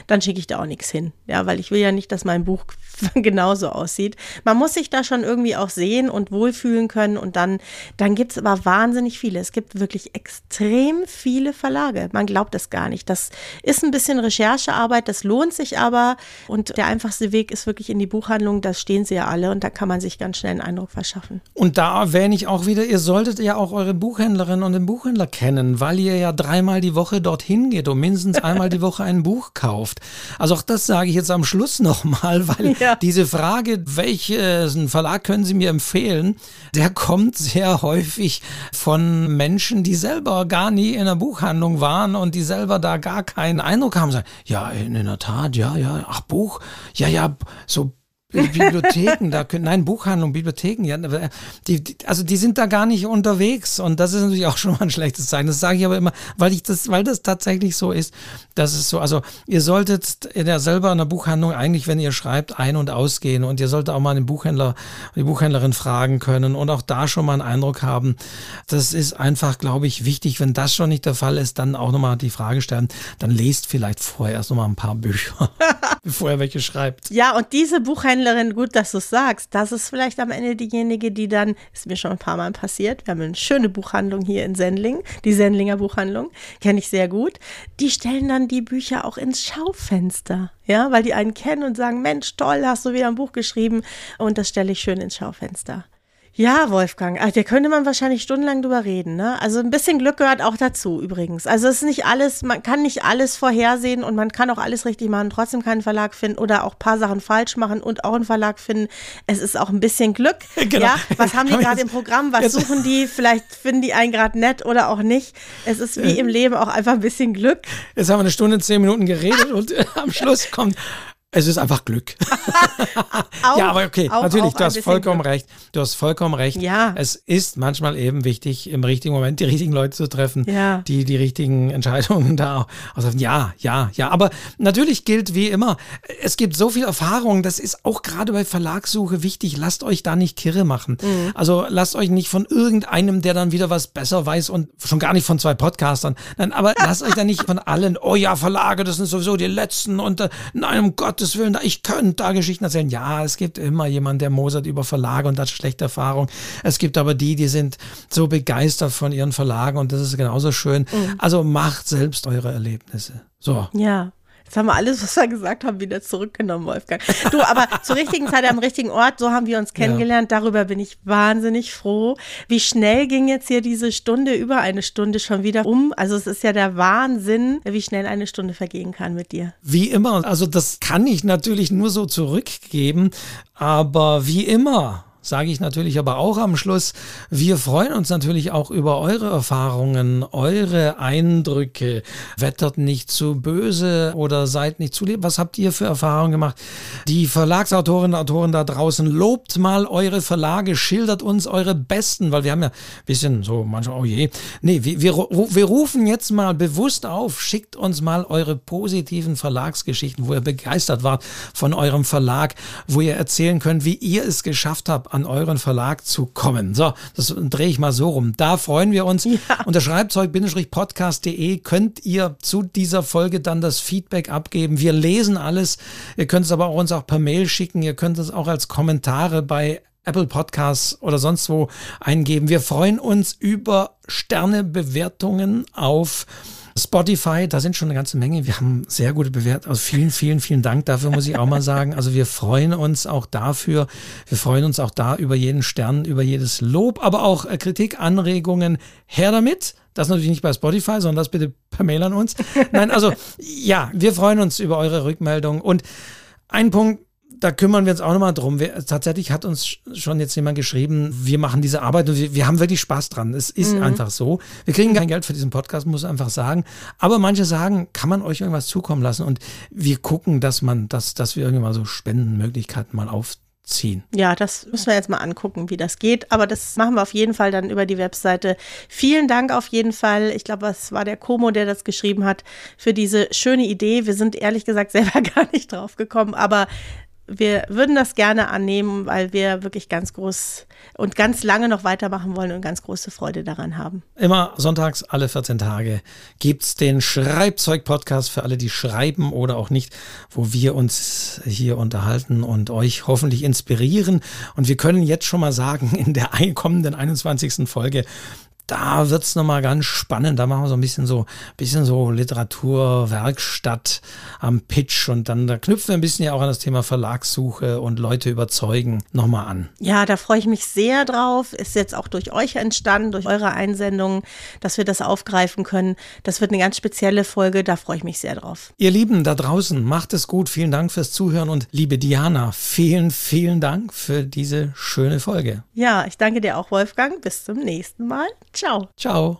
Dann schicke ich da auch nichts hin. Ja, weil ich will ja nicht, dass mein Buch genauso aussieht. Man muss sich da schon irgendwie auch sehen und wohlfühlen können und dann, dann dann gibt es aber wahnsinnig viele. Es gibt wirklich extrem viele Verlage. Man glaubt es gar nicht. Das ist ein bisschen Recherchearbeit, das lohnt sich aber. Und der einfachste Weg ist wirklich in die Buchhandlung. Da stehen sie ja alle und da kann man sich ganz schnell einen Eindruck verschaffen. Und da erwähne ich auch wieder, ihr solltet ja auch eure Buchhändlerin und den Buchhändler kennen, weil ihr ja dreimal die Woche dorthin geht und mindestens einmal die Woche ein Buch kauft. Also auch das sage ich jetzt am Schluss nochmal, weil ja. diese Frage, welchen Verlag können Sie mir empfehlen, der kommt sehr häufig häufig von Menschen, die selber gar nie in der Buchhandlung waren und die selber da gar keinen Eindruck haben. Sagen, ja, in, in der Tat, ja, ja, ach Buch, ja, ja, so Bibliotheken, da können, nein, Buchhandlung, Bibliotheken, ja, die, die, also die sind da gar nicht unterwegs und das ist natürlich auch schon mal ein schlechtes Zeichen. Das sage ich aber immer, weil ich das, weil das tatsächlich so ist. Das ist so, also ihr solltet in der selber in der Buchhandlung eigentlich, wenn ihr schreibt, ein- und ausgehen und ihr solltet auch mal den Buchhändler, die Buchhändlerin fragen können und auch da schon mal einen Eindruck haben. Das ist einfach, glaube ich, wichtig. Wenn das schon nicht der Fall ist, dann auch nochmal die Frage stellen, dann lest vielleicht vorher erst nochmal ein paar Bücher, bevor ihr welche schreibt. Ja, und diese Buchhändlerin, gut, dass du es sagst, das ist vielleicht am Ende diejenige, die dann, ist mir schon ein paar Mal passiert, wir haben eine schöne Buchhandlung hier in Sendling, die Sendlinger Buchhandlung, kenne ich sehr gut, die stellen dann die Bücher auch ins Schaufenster, ja, weil die einen kennen und sagen, Mensch, toll, hast du wieder ein Buch geschrieben und das stelle ich schön ins Schaufenster. Ja, Wolfgang, ach, da könnte man wahrscheinlich stundenlang drüber reden. Ne? Also ein bisschen Glück gehört auch dazu übrigens. Also es ist nicht alles, man kann nicht alles vorhersehen und man kann auch alles richtig machen, trotzdem keinen Verlag finden oder auch ein paar Sachen falsch machen und auch einen Verlag finden. Es ist auch ein bisschen Glück. Genau. Ja, was haben die gerade im Programm? Was suchen die? Vielleicht finden die einen gerade nett oder auch nicht. Es ist wie im Leben auch einfach ein bisschen Glück. Jetzt haben wir eine Stunde, zehn Minuten geredet und am Schluss kommt es ist einfach Glück. auch, ja, aber okay, auch, natürlich, auch du hast vollkommen Glück. recht. Du hast vollkommen recht. Ja. Es ist manchmal eben wichtig, im richtigen Moment die richtigen Leute zu treffen, ja. die die richtigen Entscheidungen da also Ja, ja, ja. Aber natürlich gilt wie immer, es gibt so viel Erfahrung, das ist auch gerade bei Verlagssuche wichtig. Lasst euch da nicht kirre machen. Mhm. Also lasst euch nicht von irgendeinem, der dann wieder was besser weiß und schon gar nicht von zwei Podcastern. Nein, aber lasst euch da nicht von allen, oh ja, Verlage, das sind sowieso die letzten und äh, nein, um Gott Gottes Willen, ich könnte da Geschichten erzählen. Ja, es gibt immer jemanden, der mosert über Verlage und hat schlechte Erfahrungen. Es gibt aber die, die sind so begeistert von ihren Verlagen und das ist genauso schön. Mhm. Also macht selbst eure Erlebnisse. So. Ja. Jetzt haben wir alles, was wir gesagt haben, wieder zurückgenommen, Wolfgang. Du, aber zur richtigen Zeit am richtigen Ort, so haben wir uns kennengelernt. Ja. Darüber bin ich wahnsinnig froh. Wie schnell ging jetzt hier diese Stunde, über eine Stunde schon wieder um? Also es ist ja der Wahnsinn, wie schnell eine Stunde vergehen kann mit dir. Wie immer. Also das kann ich natürlich nur so zurückgeben. Aber wie immer sage ich natürlich aber auch am Schluss, wir freuen uns natürlich auch über eure Erfahrungen, eure Eindrücke. Wettert nicht zu böse oder seid nicht zu lieb. Was habt ihr für Erfahrungen gemacht? Die Verlagsautorinnen und Autoren da draußen, lobt mal eure Verlage, schildert uns eure besten, weil wir haben ja ein bisschen so manchmal, oh je. Nee, wir, wir, wir rufen jetzt mal bewusst auf, schickt uns mal eure positiven Verlagsgeschichten, wo ihr begeistert wart von eurem Verlag, wo ihr erzählen könnt, wie ihr es geschafft habt, an euren Verlag zu kommen. So, das drehe ich mal so rum. Da freuen wir uns. Ja. Unter schreibzeug-podcast.de könnt ihr zu dieser Folge dann das Feedback abgeben. Wir lesen alles. Ihr könnt es aber auch uns auch per Mail schicken. Ihr könnt es auch als Kommentare bei Apple Podcasts oder sonst wo eingeben. Wir freuen uns über Sternebewertungen auf Spotify, da sind schon eine ganze Menge. Wir haben sehr gute Bewertungen. Also vielen, vielen, vielen Dank dafür, muss ich auch mal sagen. Also wir freuen uns auch dafür. Wir freuen uns auch da über jeden Stern, über jedes Lob, aber auch äh, Kritik, Anregungen. Her damit. Das natürlich nicht bei Spotify, sondern das bitte per Mail an uns. Nein, also ja, wir freuen uns über eure Rückmeldung. Und ein Punkt, da kümmern wir uns auch nochmal drum. Wir, tatsächlich hat uns schon jetzt jemand geschrieben, wir machen diese Arbeit und wir, wir haben wirklich Spaß dran. Es ist mhm. einfach so. Wir kriegen kein Geld für diesen Podcast, muss ich einfach sagen. Aber manche sagen, kann man euch irgendwas zukommen lassen und wir gucken, dass man, dass, dass wir irgendwann so Spendenmöglichkeiten mal aufziehen. Ja, das müssen wir jetzt mal angucken, wie das geht. Aber das machen wir auf jeden Fall dann über die Webseite. Vielen Dank auf jeden Fall. Ich glaube, es war der Komo, der das geschrieben hat, für diese schöne Idee. Wir sind ehrlich gesagt selber gar nicht drauf gekommen, aber wir würden das gerne annehmen, weil wir wirklich ganz groß und ganz lange noch weitermachen wollen und ganz große Freude daran haben. Immer sonntags alle 14 Tage gibt es den Schreibzeug-Podcast für alle, die schreiben oder auch nicht, wo wir uns hier unterhalten und euch hoffentlich inspirieren. Und wir können jetzt schon mal sagen, in der kommenden 21. Folge da wird's nochmal ganz spannend. Da machen wir so ein bisschen so, bisschen so Literaturwerkstatt am Pitch und dann da knüpfen wir ein bisschen ja auch an das Thema Verlagssuche und Leute überzeugen nochmal an. Ja, da freue ich mich sehr drauf. Ist jetzt auch durch euch entstanden, durch eure Einsendungen, dass wir das aufgreifen können. Das wird eine ganz spezielle Folge. Da freue ich mich sehr drauf. Ihr Lieben da draußen, macht es gut. Vielen Dank fürs Zuhören und liebe Diana, vielen, vielen Dank für diese schöne Folge. Ja, ich danke dir auch, Wolfgang. Bis zum nächsten Mal. Ciao. Ciao.